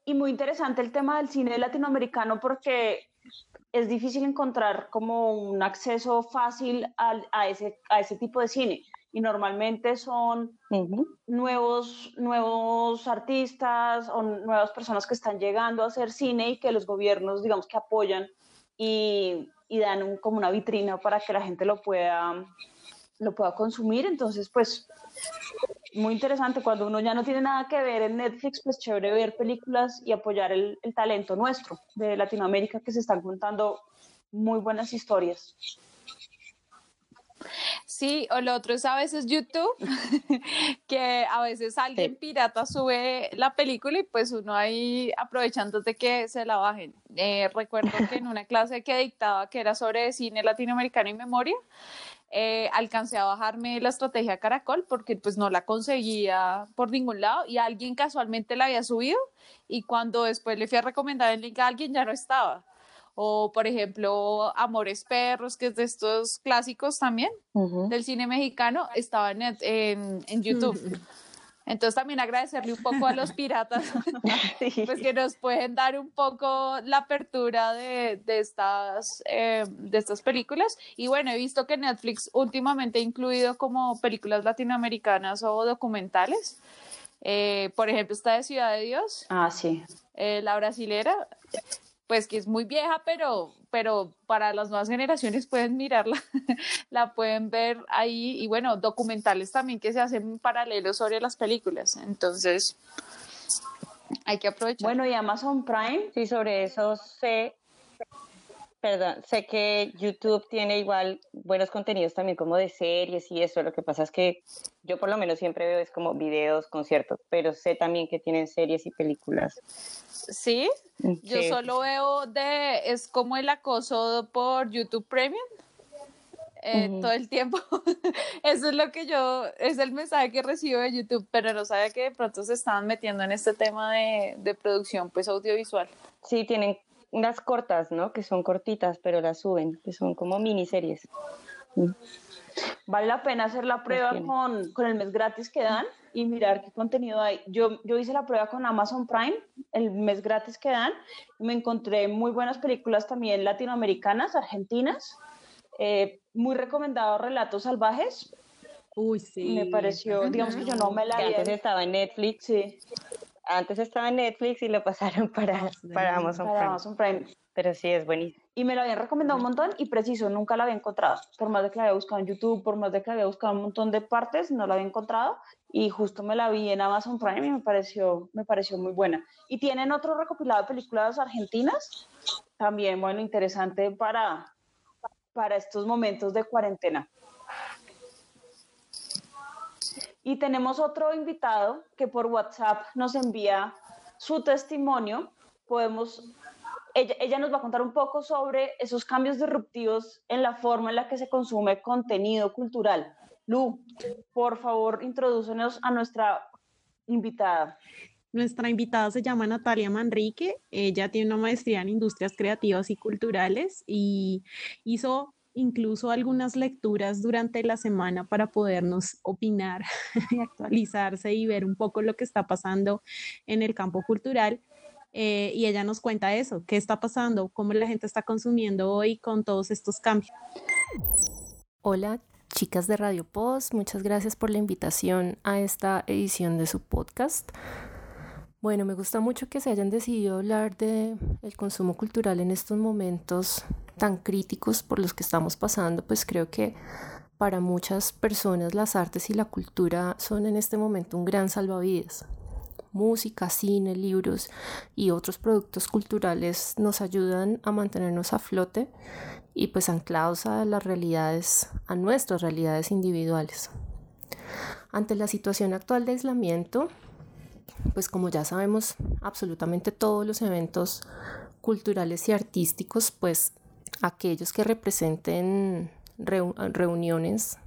Y muy interesante el tema del cine latinoamericano porque es difícil encontrar como un acceso fácil a, ese, a ese tipo de cine y normalmente son nuevos, nuevos artistas o nuevas personas que están llegando a hacer cine y que los gobiernos, digamos, que apoyan y, y dan como una vitrina para que la gente lo pueda, lo pueda consumir. Entonces, pues, muy interesante. Cuando uno ya no tiene nada que ver en Netflix, pues chévere ver películas y apoyar el, el talento nuestro de Latinoamérica que se están contando muy buenas historias. Sí, o lo otro es a veces YouTube, que a veces alguien pirata sube la película y pues uno ahí aprovechando de que se la bajen. Eh, recuerdo que en una clase que dictaba que era sobre cine latinoamericano y memoria, eh, alcancé a bajarme la estrategia Caracol porque pues no la conseguía por ningún lado y alguien casualmente la había subido y cuando después le fui a recomendar el link a alguien ya no estaba o por ejemplo Amores Perros, que es de estos clásicos también del cine mexicano, estaba en, en, YouTube. Entonces también agradecerle un poco a los piratas, pues que nos pueden dar un poco la apertura de, de estas, eh, de estas películas. Y bueno, he visto que Netflix últimamente ha incluido como películas latinoamericanas o documentales. Eh, por ejemplo, está de Ciudad de Dios. Ah, sí. Eh, la brasilera pues que es muy vieja, pero, pero para las nuevas generaciones pueden mirarla, la pueden ver ahí y bueno, documentales también que se hacen paralelos sobre las películas. Entonces, hay que aprovechar. Bueno, y Amazon Prime. Sí, sobre eso sé, perdón, sé que YouTube tiene igual buenos contenidos también como de series y eso. Lo que pasa es que yo por lo menos siempre veo es como videos, conciertos, pero sé también que tienen series y películas. Sí, yo solo veo de, es como el acoso por YouTube Premium. eh, todo el tiempo. Eso es lo que yo, es el mensaje que recibo de YouTube, pero no sabía que de pronto se estaban metiendo en este tema de, de producción pues audiovisual. Sí, tienen unas cortas, ¿no? Que son cortitas, pero las suben, que son como miniseries. Vale la pena hacer la prueba con, con el mes gratis que dan y mirar qué contenido hay. Yo, yo hice la prueba con Amazon Prime, el mes gratis que dan, y me encontré muy buenas películas también latinoamericanas, argentinas. Eh, muy recomendado Relatos Salvajes. Uy, sí. me pareció, digamos que yo no me la vi. antes estaba en Netflix, Sí, antes estaba en Netflix y lo pasaron para, para Amazon para Prime. Amazon Prime. Pero sí, es buenísimo. Y me la habían recomendado un montón y preciso, nunca la había encontrado. Por más de que la había buscado en YouTube, por más de que había buscado un montón de partes, no la había encontrado. Y justo me la vi en Amazon Prime y me pareció, me pareció muy buena. Y tienen otro recopilado de películas argentinas, también, bueno, interesante para, para estos momentos de cuarentena. Y tenemos otro invitado que por WhatsApp nos envía su testimonio. Podemos ella, ella, nos va a contar un poco sobre esos cambios disruptivos en la forma en la que se consume contenido cultural. Lu, por favor, introdúcenos a nuestra invitada. Nuestra invitada se llama Natalia Manrique. Ella tiene una maestría en industrias creativas y culturales y hizo incluso algunas lecturas durante la semana para podernos opinar y actualizarse y ver un poco lo que está pasando en el campo cultural. Eh, y ella nos cuenta eso, qué está pasando, cómo la gente está consumiendo hoy con todos estos cambios. Hola, chicas de Radio Post, muchas gracias por la invitación a esta edición de su podcast. Bueno, me gusta mucho que se hayan decidido hablar de el consumo cultural en estos momentos tan críticos por los que estamos pasando, pues creo que para muchas personas las artes y la cultura son en este momento un gran salvavidas música, cine, libros y otros productos culturales nos ayudan a mantenernos a flote y pues anclados a las realidades, a nuestras realidades individuales. Ante la situación actual de aislamiento, pues como ya sabemos, absolutamente todos los eventos culturales y artísticos, pues aquellos que representen reuniones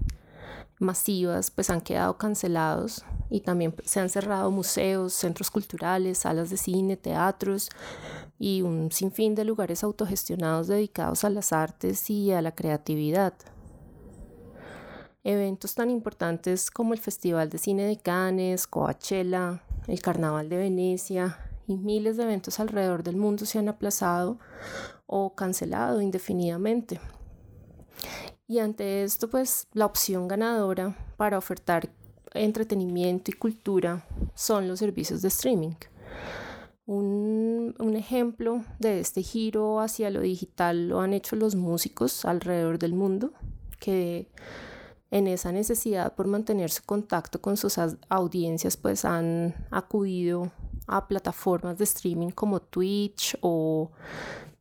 masivas pues han quedado cancelados y también se han cerrado museos, centros culturales, salas de cine, teatros y un sinfín de lugares autogestionados dedicados a las artes y a la creatividad. Eventos tan importantes como el Festival de Cine de Cannes, Coachella, el Carnaval de Venecia y miles de eventos alrededor del mundo se han aplazado o cancelado indefinidamente. Y ante esto, pues la opción ganadora para ofertar entretenimiento y cultura son los servicios de streaming. Un, un, ejemplo de este giro hacia lo digital lo han hecho los músicos alrededor del mundo, que en esa necesidad por mantener su contacto con sus audiencias, pues han acudido a plataformas de streaming como Twitch o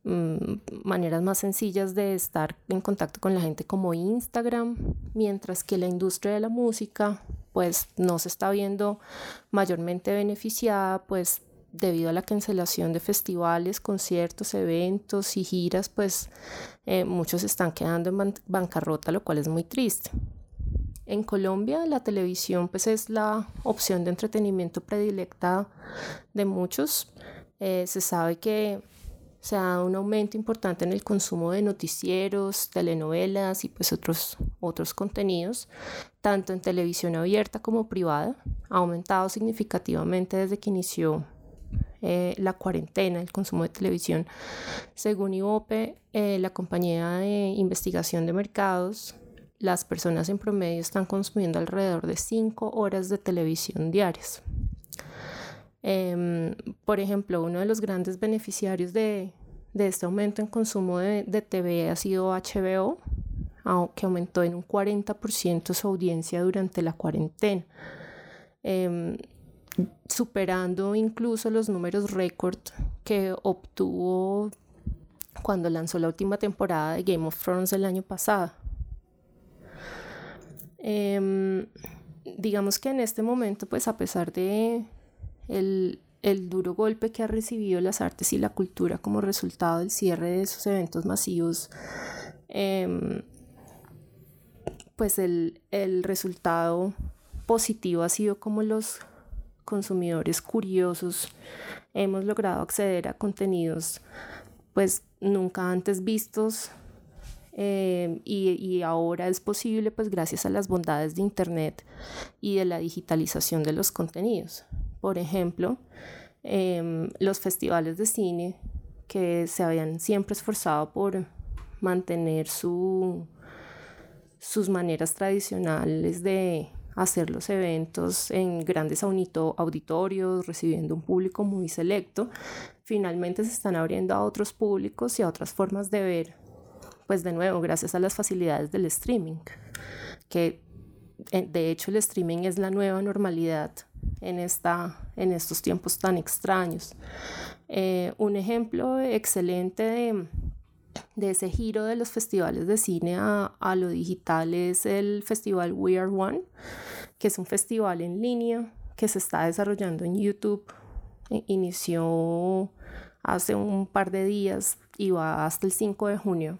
maneras más sencillas de estar en contacto con la gente como Instagram, mientras que la industria de la música pues no se está viendo mayormente beneficiada pues debido a la cancelación de festivales, conciertos, eventos y giras pues eh, muchos están quedando en ban bancarrota lo cual es muy triste. En Colombia la televisión pues es la opción de entretenimiento predilecta de muchos. Eh, se sabe que se ha dado un aumento importante en el consumo de noticieros, telenovelas y pues otros, otros contenidos, tanto en televisión abierta como privada. Ha aumentado significativamente desde que inició eh, la cuarentena, el consumo de televisión. Según IVOPE, eh, la compañía de investigación de mercados, las personas en promedio están consumiendo alrededor de 5 horas de televisión diarias. Eh, por ejemplo, uno de los grandes beneficiarios de, este aumento en consumo de, de TV ha sido HBO, que aumentó en un 40% su audiencia durante la cuarentena, em, superando incluso los números récord que obtuvo cuando lanzó la última temporada de Game of Thrones el año pasado. Em, digamos que en este momento, pues a pesar de el, el duro golpe que ha recibido las artes y la cultura como resultado del cierre de esos eventos masivos, em, pues el, el resultado positivo ha sido como los consumidores curiosos hemos logrado acceder a contenidos pues nunca antes vistos eh, y, y, ahora es posible pues gracias a las bondades de internet y de la digitalización de los contenidos. Por ejemplo em, los festivales de cine que se habían siempre esforzado por mantener su sus maneras tradicionales de hacer los eventos en grandes auditorios, recibiendo un público muy selecto, finalmente se están abriendo a otros públicos y a otras formas de ver, pues de nuevo, gracias a las facilidades del streaming, que eh, de hecho el streaming es la nueva normalidad en, esta, en estos tiempos tan extraños. Eh, un ejemplo excelente de ese giro de los festivales de cine a, a, lo digital es el festival We Are One, que es un festival en línea que se está desarrollando en YouTube. E, inició hace un par de días y va hasta el 5 de junio.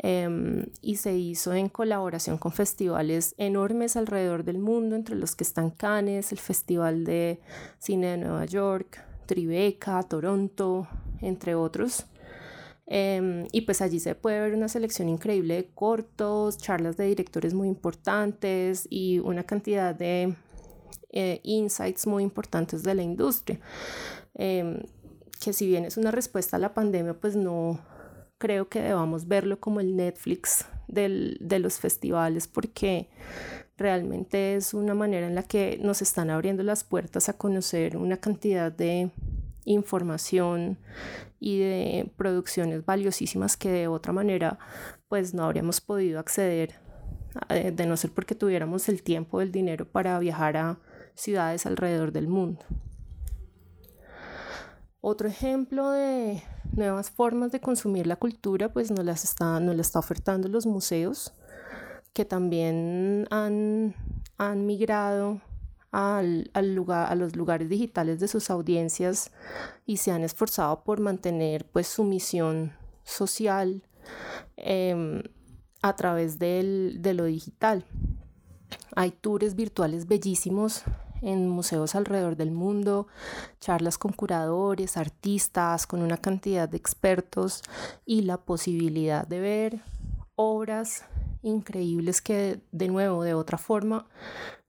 Um, y se hizo en colaboración con festivales enormes alrededor del mundo, entre los que están Cannes, el Festival de Cine de Nueva York, Tribeca, Toronto, entre otros. Em, y pues allí se puede ver una selección increíble de cortos, charlas de directores muy importantes y una cantidad de eh, insights muy importantes de la industria. Em, que si bien es una respuesta a la pandemia, pues no creo que debamos verlo como el Netflix del, de los festivales porque realmente es una manera en la que nos están abriendo las puertas a conocer una cantidad de información y de producciones valiosísimas que de otra manera pues no habríamos podido acceder eh, de no ser porque tuviéramos el tiempo, el dinero para viajar a ciudades alrededor del mundo. Otro ejemplo de nuevas formas de consumir la cultura, pues nos las está, nos la está ofertando los museos, que también han, han migrado al, lugar, a los lugares digitales de sus audiencias y se han esforzado por mantener pues su misión social em, a través del, de lo digital. Hay tours virtuales bellísimos en museos alrededor del mundo, charlas con curadores, artistas, con una cantidad de expertos y la posibilidad de ver obras increíbles que de nuevo de otra forma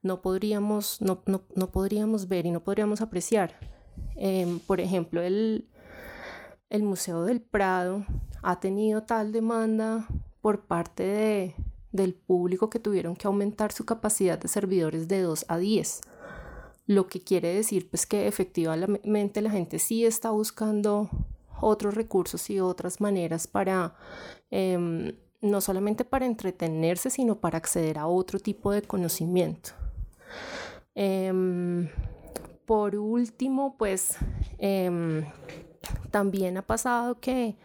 no podríamos, no, no, no podríamos ver y no podríamos apreciar. Em, por ejemplo, el, el Museo del Prado ha tenido tal demanda por parte de, del público que tuvieron que aumentar su capacidad de servidores de 2 a 10. Lo que quiere decir pues que efectivamente la gente sí está buscando otros recursos y otras maneras para em, no solamente para entretenerse, sino para acceder a otro tipo de conocimiento. Em, por último, pues em, también ha pasado que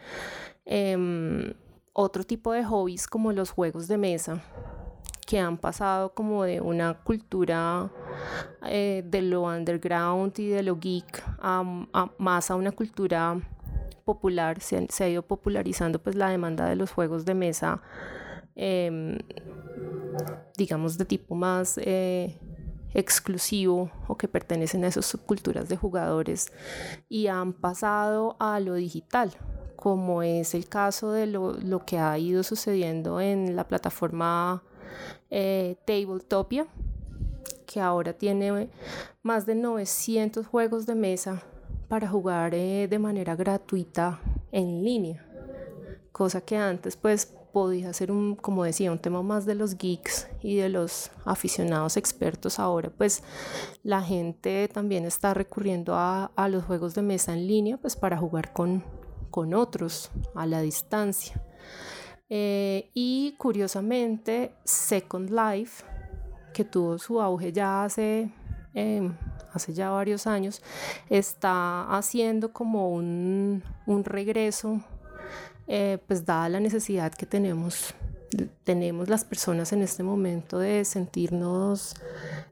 otro tipo de hobbies como los juegos de mesa, que han pasado como de una cultura eh, de lo underground y de lo geek a, más a una cultura popular, se, ha ido popularizando pues la demanda de los juegos de mesa, digamos de tipo más eh, exclusivo o que pertenecen a esas subculturas de jugadores y han pasado a lo digital, como es el caso de lo, lo que ha ido sucediendo en la plataforma eh, Tabletopia, que ahora tiene más de 900 juegos de mesa para jugar eh, de manera gratuita en línea, cosa que antes pues podía ser un, como decía, un tema más de los geeks y de los aficionados expertos. Ahora, pues la gente también está recurriendo a, a los juegos de mesa en línea, pues para jugar con, con otros a la distancia. Eh, y curiosamente, Second Life, que tuvo su auge ya hace, em, ya varios años, está haciendo como un, un regreso, eh, pues dada la necesidad que tenemos tenemos las personas en este momento de sentirnos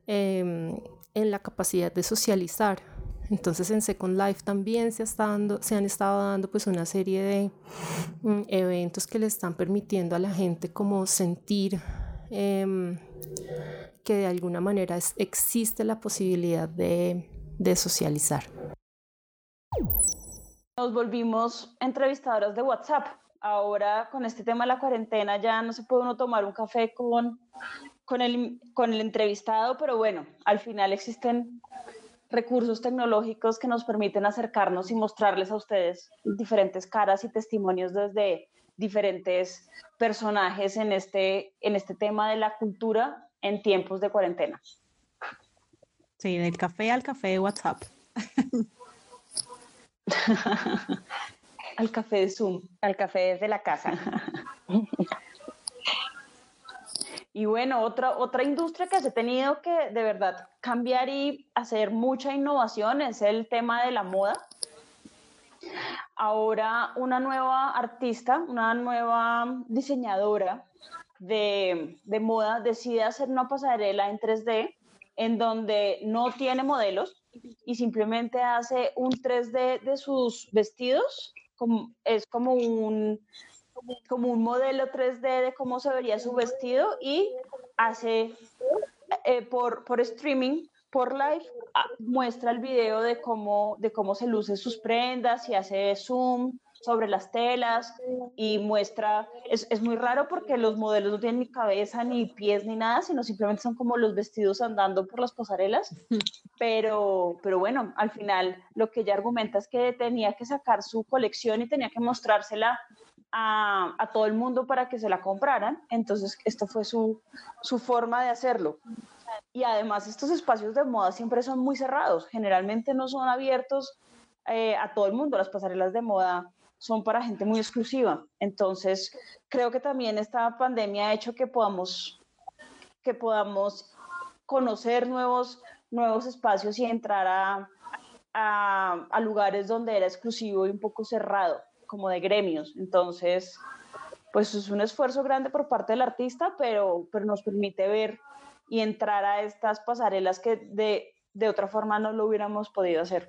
em, en la capacidad de socializar. Entonces en Second Life también se, está dando, se han estado dando pues una serie de mm, eventos que le están permitiendo a la gente como sentir em, que de alguna manera existe la posibilidad de, de socializar. Nos volvimos entrevistadoras de WhatsApp ahora con este tema de la cuarentena ya no se puede uno tomar un café con, con, el, con el entrevistado, pero bueno, al final existen recursos tecnológicos que nos permiten acercarnos y mostrarles a ustedes diferentes caras y testimonios desde diferentes personajes en este, en este tema de la cultura en tiempos de cuarentena. Sí, del café al café de WhatsApp. Al café de Zoom. Al café desde la casa. y bueno, otra, otra industria que se ha tenido que de verdad cambiar y hacer mucha innovación es el tema de la moda. Ahora una nueva artista, una nueva diseñadora de, de moda decide hacer una pasarela en 3D en donde no tiene modelos y simplemente hace un 3D de sus vestidos es como un, como un modelo 3D de cómo se vería su vestido y hace eh, por, por streaming, por live, ah, muestra el video de cómo, de cómo se lucen sus prendas y hace zoom sobre las telas y muestra, es, es, muy raro porque los modelos no tienen ni cabeza, ni pies, ni nada, sino simplemente son como los vestidos andando por las pasarelas, pero, pero bueno, al final lo que ella argumenta es que tenía que sacar su colección y tenía que mostrársela a, todo el mundo para que se la compraran. Entonces, esto fue su, su, forma de hacerlo. Y además, estos espacios de moda siempre son muy cerrados, generalmente no son abiertos eh, a todo el mundo. Las pasarelas de moda son para gente muy exclusiva. Entonces, creo que también esta pandemia ha hecho que podamos, que podamos conocer nuevos, nuevos espacios y entrar a, a lugares donde era exclusivo y un poco cerrado, como de gremios. Entonces, pues es un esfuerzo grande por parte del artista, pero, pero nos permite ver y entrar a estas pasarelas que de, de otra forma no lo hubiéramos podido hacer.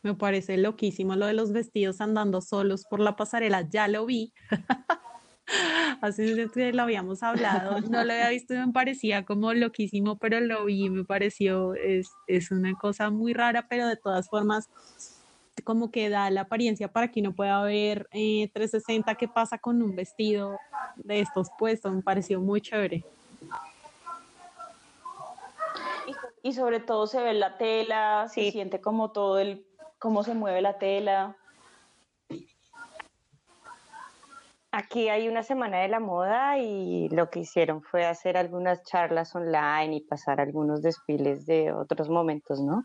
Me parece loquísimo lo de los vestidos andando solos por la pasarela. Ya lo vi. Así que lo habíamos hablado. No lo había visto y me parecía como loquísimo, pero lo vi me pareció, es, es una cosa muy rara, pero de todas formas como que da la apariencia para que uno pueda ver eh, 360 qué pasa con un vestido de estos puestos. Me pareció muy chévere. Y sobre todo se ve la tela, se siente como todo el cómo se mueve la tela. Aquí hay una semana de la moda y lo que hicieron fue hacer algunas charlas online y pasar algunos desfiles de otros momentos, ¿no?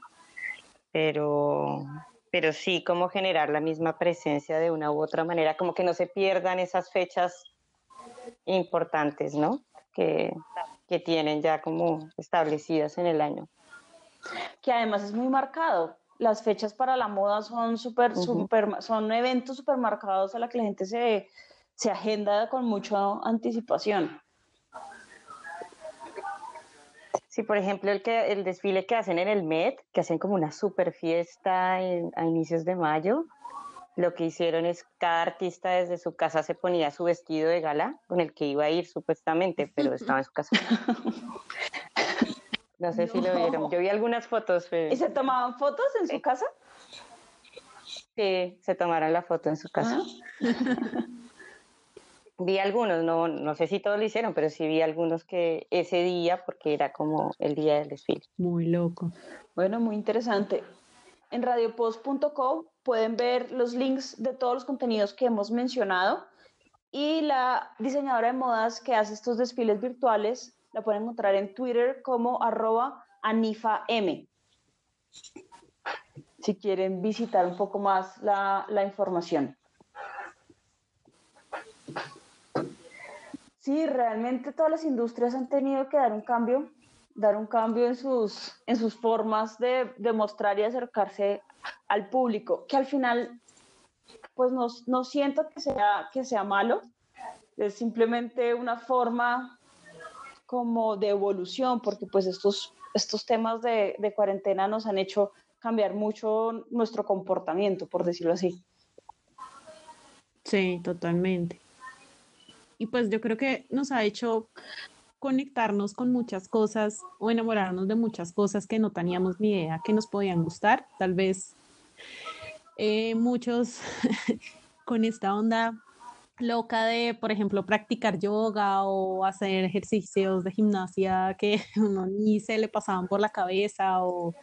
Pero, pero sí, como generar la misma presencia de una u otra manera, como que no se pierdan esas fechas importantes, ¿no? Que, que tienen ya como establecidas en el año. Que además es muy marcado, las fechas para la moda son súper, son eventos súper marcados a la que la gente se, se agenda con mucha anticipación. Sí, por ejemplo, el, que, el desfile que hacen en el Met, que hacen como una super fiesta a inicios de mayo, lo que hicieron es cada artista desde su casa se ponía su vestido de gala con el que iba a ir supuestamente, pero estaba en su casa. No sé si lo vieron. Yo vi algunas fotos. ¿Y se tomaban fotos en su casa? Sí, se tomaron la foto en su casa. Ah. vi algunos, no, no sé si todos lo hicieron, pero sí vi algunos que ese día, porque era como el día del desfile. Muy loco. Bueno, muy interesante. En radiopost.com pueden ver los links de todos los contenidos que hemos mencionado y la diseñadora de modas que hace estos desfiles virtuales la pueden encontrar en Twitter como arroba anifam. si quieren visitar un poco más la, la información. Sí, realmente todas las industrias han tenido que dar un cambio, dar un cambio en sus, en sus formas de, de mostrar y acercarse al público, que al final, pues no, no siento que sea, que sea malo, es simplemente una forma como de evolución, porque pues estos, estos temas de, de cuarentena nos han hecho cambiar mucho nuestro comportamiento, por decirlo así. Sí, totalmente. Y pues yo creo que nos ha hecho conectarnos con muchas cosas o enamorarnos de muchas cosas que no teníamos ni idea que nos podían gustar. Tal vez eh, muchos con esta onda loca de, por ejemplo, practicar yoga o hacer ejercicios de gimnasia que uno ni se le pasaban por la cabeza o,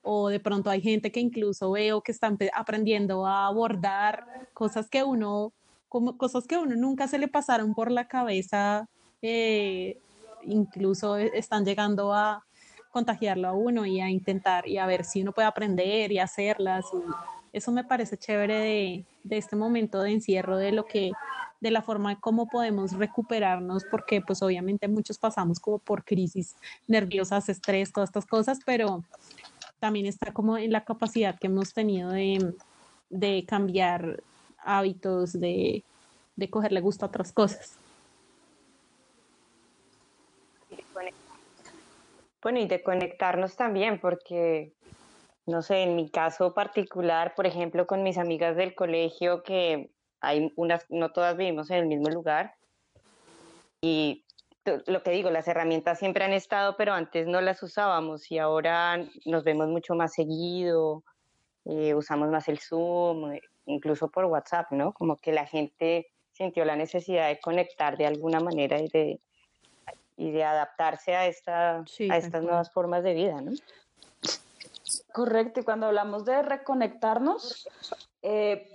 o de pronto hay gente que incluso veo que están aprendiendo a abordar cosas que uno como cosas que a uno nunca se le pasaron por la cabeza, eh, incluso e, están llegando a contagiarlo a uno y a intentar y a ver si uno puede aprender y hacerlas. eso me parece chévere de, de, este momento de encierro, de lo que, de la forma de cómo podemos recuperarnos, porque pues obviamente muchos pasamos como por crisis nerviosas, estrés, todas estas cosas, pero también está como en la capacidad que hemos tenido de, de cambiar hábitos, de, de cogerle gusto a otras cosas. Bueno, y de conectarnos también, porque, no sé, en mi caso particular, por ejemplo, con mis amigas del colegio, que hay unas, no todas vivimos en el mismo lugar, y lo que digo, las herramientas siempre han estado, pero antes no las usábamos y ahora nos vemos mucho más seguido, eh, usamos más el Zoom, incluso por WhatsApp, ¿no? Como que la gente sintió la necesidad de conectar de alguna manera y de, y de adaptarse a, esta, a estas nuevas formas de vida, ¿no? Correcto, y cuando hablamos de reconectarnos, eh,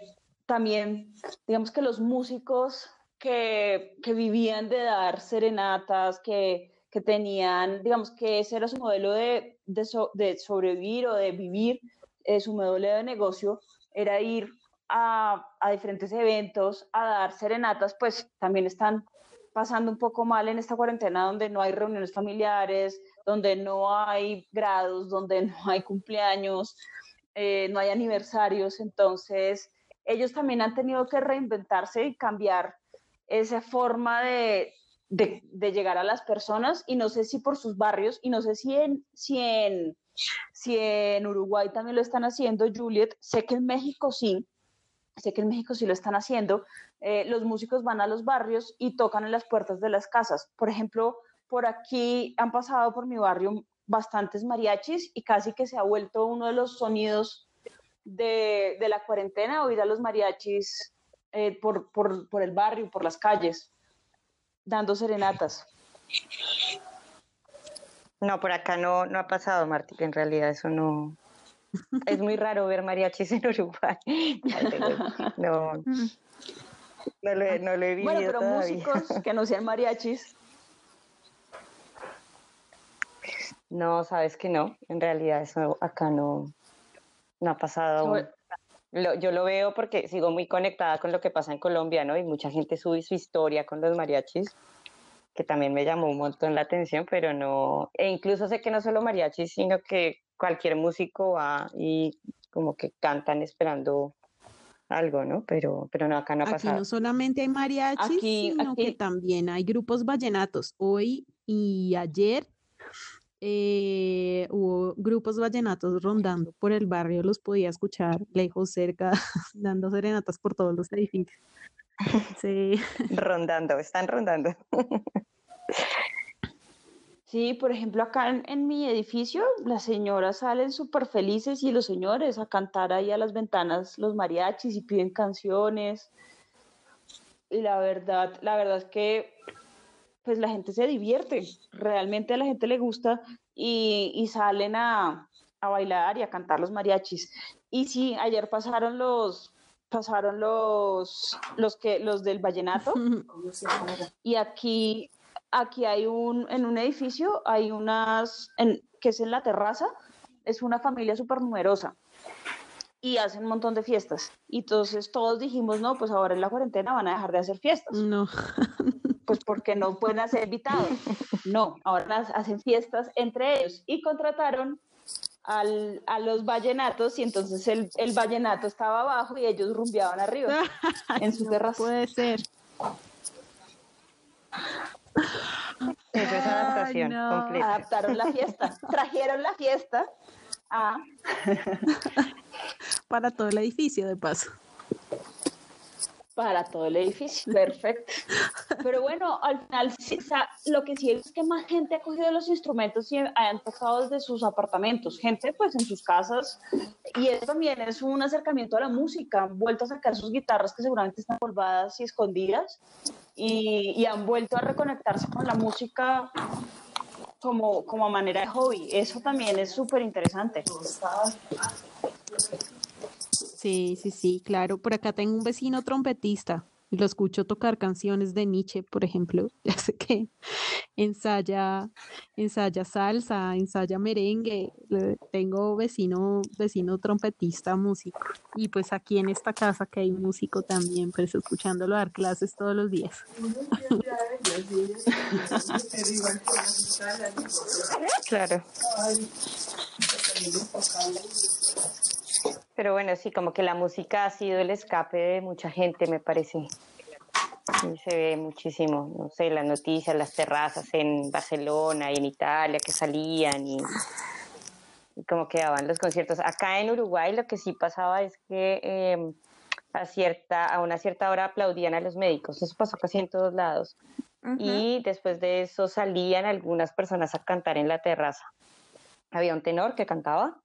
también digamos que los músicos que, que, vivían de dar serenatas, que, que, tenían, digamos que ese era su modelo de, de, de sobrevivir o de vivir, eh, su modelo de negocio era ir a, diferentes eventos, a dar serenatas, pues también están pasando un poco mal en esta cuarentena donde no hay reuniones familiares, donde no hay grados, donde no hay cumpleaños, eh, no hay aniversarios. Entonces, ellos también han tenido que reinventarse y cambiar esa forma de, de, llegar a las personas y no sé si por sus barrios y no sé si en, si en, si en Uruguay también lo están haciendo, Juliet, sé que en México sí, sé que en México sí lo están haciendo, eh, los músicos van a los barrios y tocan en las puertas de las casas. Por ejemplo, por aquí han pasado por mi barrio bastantes mariachis y casi que se ha vuelto uno de los sonidos de, la cuarentena, oír a los mariachis eh, por, el barrio, por las calles, dando serenatas. No, por acá no, no ha pasado, Martín, en realidad eso no, es muy raro ver mariachis en Uruguay. No, no lo, he, no lo he vivido Bueno, pero todavía. músicos que no sean mariachis. No, sabes que no. En realidad eso acá no, no ha pasado aún. Lo, yo lo veo porque sigo muy conectada con lo que pasa en Colombia, ¿no? Y mucha gente sube su historia con los mariachis, que también me llamó un montón la atención, pero no, e incluso sé que no solo mariachis, sino que cualquier músico va y como que cantan esperando algo, ¿no? Pero, pero no, acá no ha Aquí pasado. no solamente hay mariachis, Aquí- sino que aquí- también hay grupos vallenatos. Hoy y ayer eh, hubo grupos vallenatos rondando por el barrio, los podía escuchar lejos, cerca, dando serenatas por todos los edificios. Sí, Rondando, están rondando. Sí, por ejemplo, acá en, en mi edificio, las señoras salen súper felices y los señores a cantar ahí a las ventanas los mariachis y piden canciones. Y la verdad, la verdad es que pues la gente se divierte, realmente a la gente le gusta y, y salen a, a bailar y a cantar los mariachis. Y sí, ayer pasaron los pasaron los los que los del vallenato y aquí aquí hay un, en un edificio, hay unas, en, que es en la terraza, es una familia súper numerosa. y hacen un montón de fiestas. Y entonces todos dijimos, no, pues ahora en la cuarentena van a dejar de hacer fiestas. No. Pues porque no pueden hacer invitados. No, ahora hacen fiestas entre ellos y contrataron al, a los vallenatos y entonces el, el vallenato estaba abajo y ellos rumbeaban arriba en su terraza. Puede ser. Eso es adaptación Ay, no. completa. Adaptaron la fiesta, trajeron la fiesta a Para todo el edificio, de paso. Para todo el edificio. Perfecto. Pero bueno, al final o sea, lo que sí es que más gente ha cogido los instrumentos y han tocado desde sus apartamentos, gente pues en sus casas. Y eso también es un acercamiento a la música. Han vuelto a sacar sus guitarras que seguramente están polvadas y escondidas y, y han vuelto a reconectarse con la música como, como manera de hobby. Eso también es súper interesante. Sí, sí, sí, claro. Por acá tengo un vecino trompetista y lo escucho tocar canciones de Nietzsche, por ejemplo. Ya sé que ensaya, ensaya salsa, ensaya merengue. Le- Tengo vecino, vecino trompetista, músico. Y pues aquí en esta casa que hay músico también, pues escuchándolo dar clases todos los días. Claro. Pero bueno, sí, como que la música ha sido el escape de mucha gente, me parece. Y se ve muchísimo, no sé, las noticias, las terrazas en Barcelona y en Italia que salían y, y como quedaban los conciertos. Acá en Uruguay lo que sí pasaba es que eh, a, cierta, a una cierta hora aplaudían a los médicos. Eso pasó casi en todos lados. Y después de eso salían algunas personas a cantar en la terraza. Había un tenor que cantaba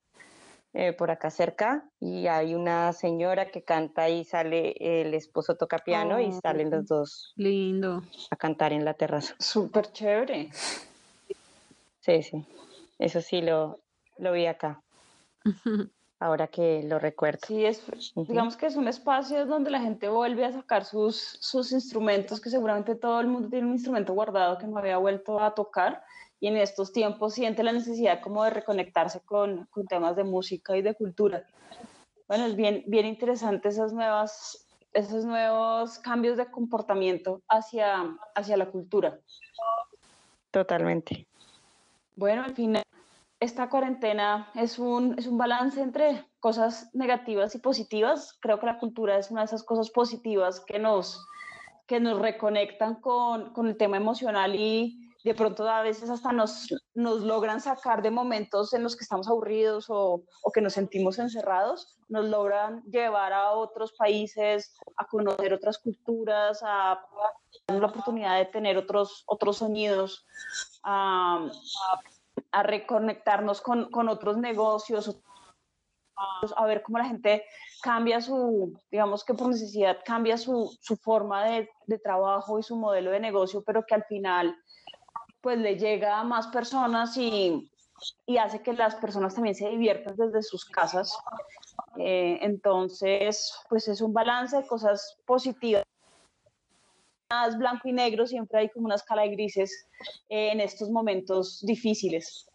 eh, por acá cerca y hay una señora que canta y sale, el esposo toca piano y salen los dos Lindo. a cantar en la terraza. Súper chévere. Sí, sí. Eso sí lo, lo vi acá, ahora que lo recuerdo. Sí, es, digamos que es un espacio donde la gente vuelve a sacar sus, sus instrumentos, que seguramente todo el mundo tiene un instrumento guardado que no había vuelto a tocar, y en estos tiempos siente la necesidad como de reconectarse con, con temas de música y de cultura. Bueno, es bien, bien interesante esas nuevas, esos nuevos cambios de comportamiento hacia, hacia la cultura. Totalmente. Bueno, al final, esta cuarentena es un, es un balance entre cosas negativas y positivas. Creo que la cultura es una de esas cosas positivas que nos, que nos reconectan con, con el tema emocional y de pronto a veces hasta nos, nos logran sacar de momentos en los que estamos aburridos o, o que nos sentimos encerrados, nos logran llevar a otros países, a conocer otras culturas, a dar la oportunidad de tener otros, otros sonidos, a, a reconectarnos con, con otros negocios, a ver cómo la gente cambia su, digamos que por necesidad cambia su, su forma de, de, trabajo y su modelo de negocio, pero que al final pues le llega a más personas y, y hace que las personas también se diviertan desde sus casas. Eh, entonces, pues es un balance de cosas positivas. Es blanco y negro, siempre hay como una escala de grises eh, en estos momentos difíciles.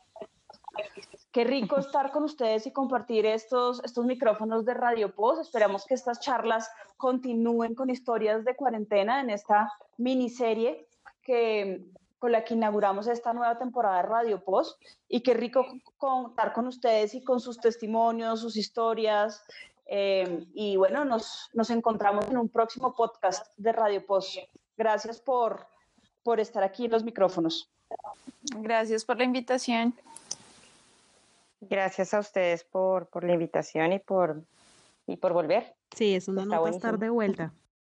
Qué rico estar con ustedes y compartir estos, estos micrófonos de Radio Post. Esperamos que estas charlas continúen con historias de cuarentena en esta miniserie que, con la que inauguramos esta nueva temporada de Radio Post. Y qué rico contar con ustedes y con sus testimonios, sus historias. Eh, y bueno, nos, nos encontramos en un próximo podcast de Radio Post. Gracias por, por estar aquí en los micrófonos. Gracias por la invitación. Gracias a ustedes por, por la invitación y por, y por volver. Sí, es una Está nota buenísimo. estar de vuelta.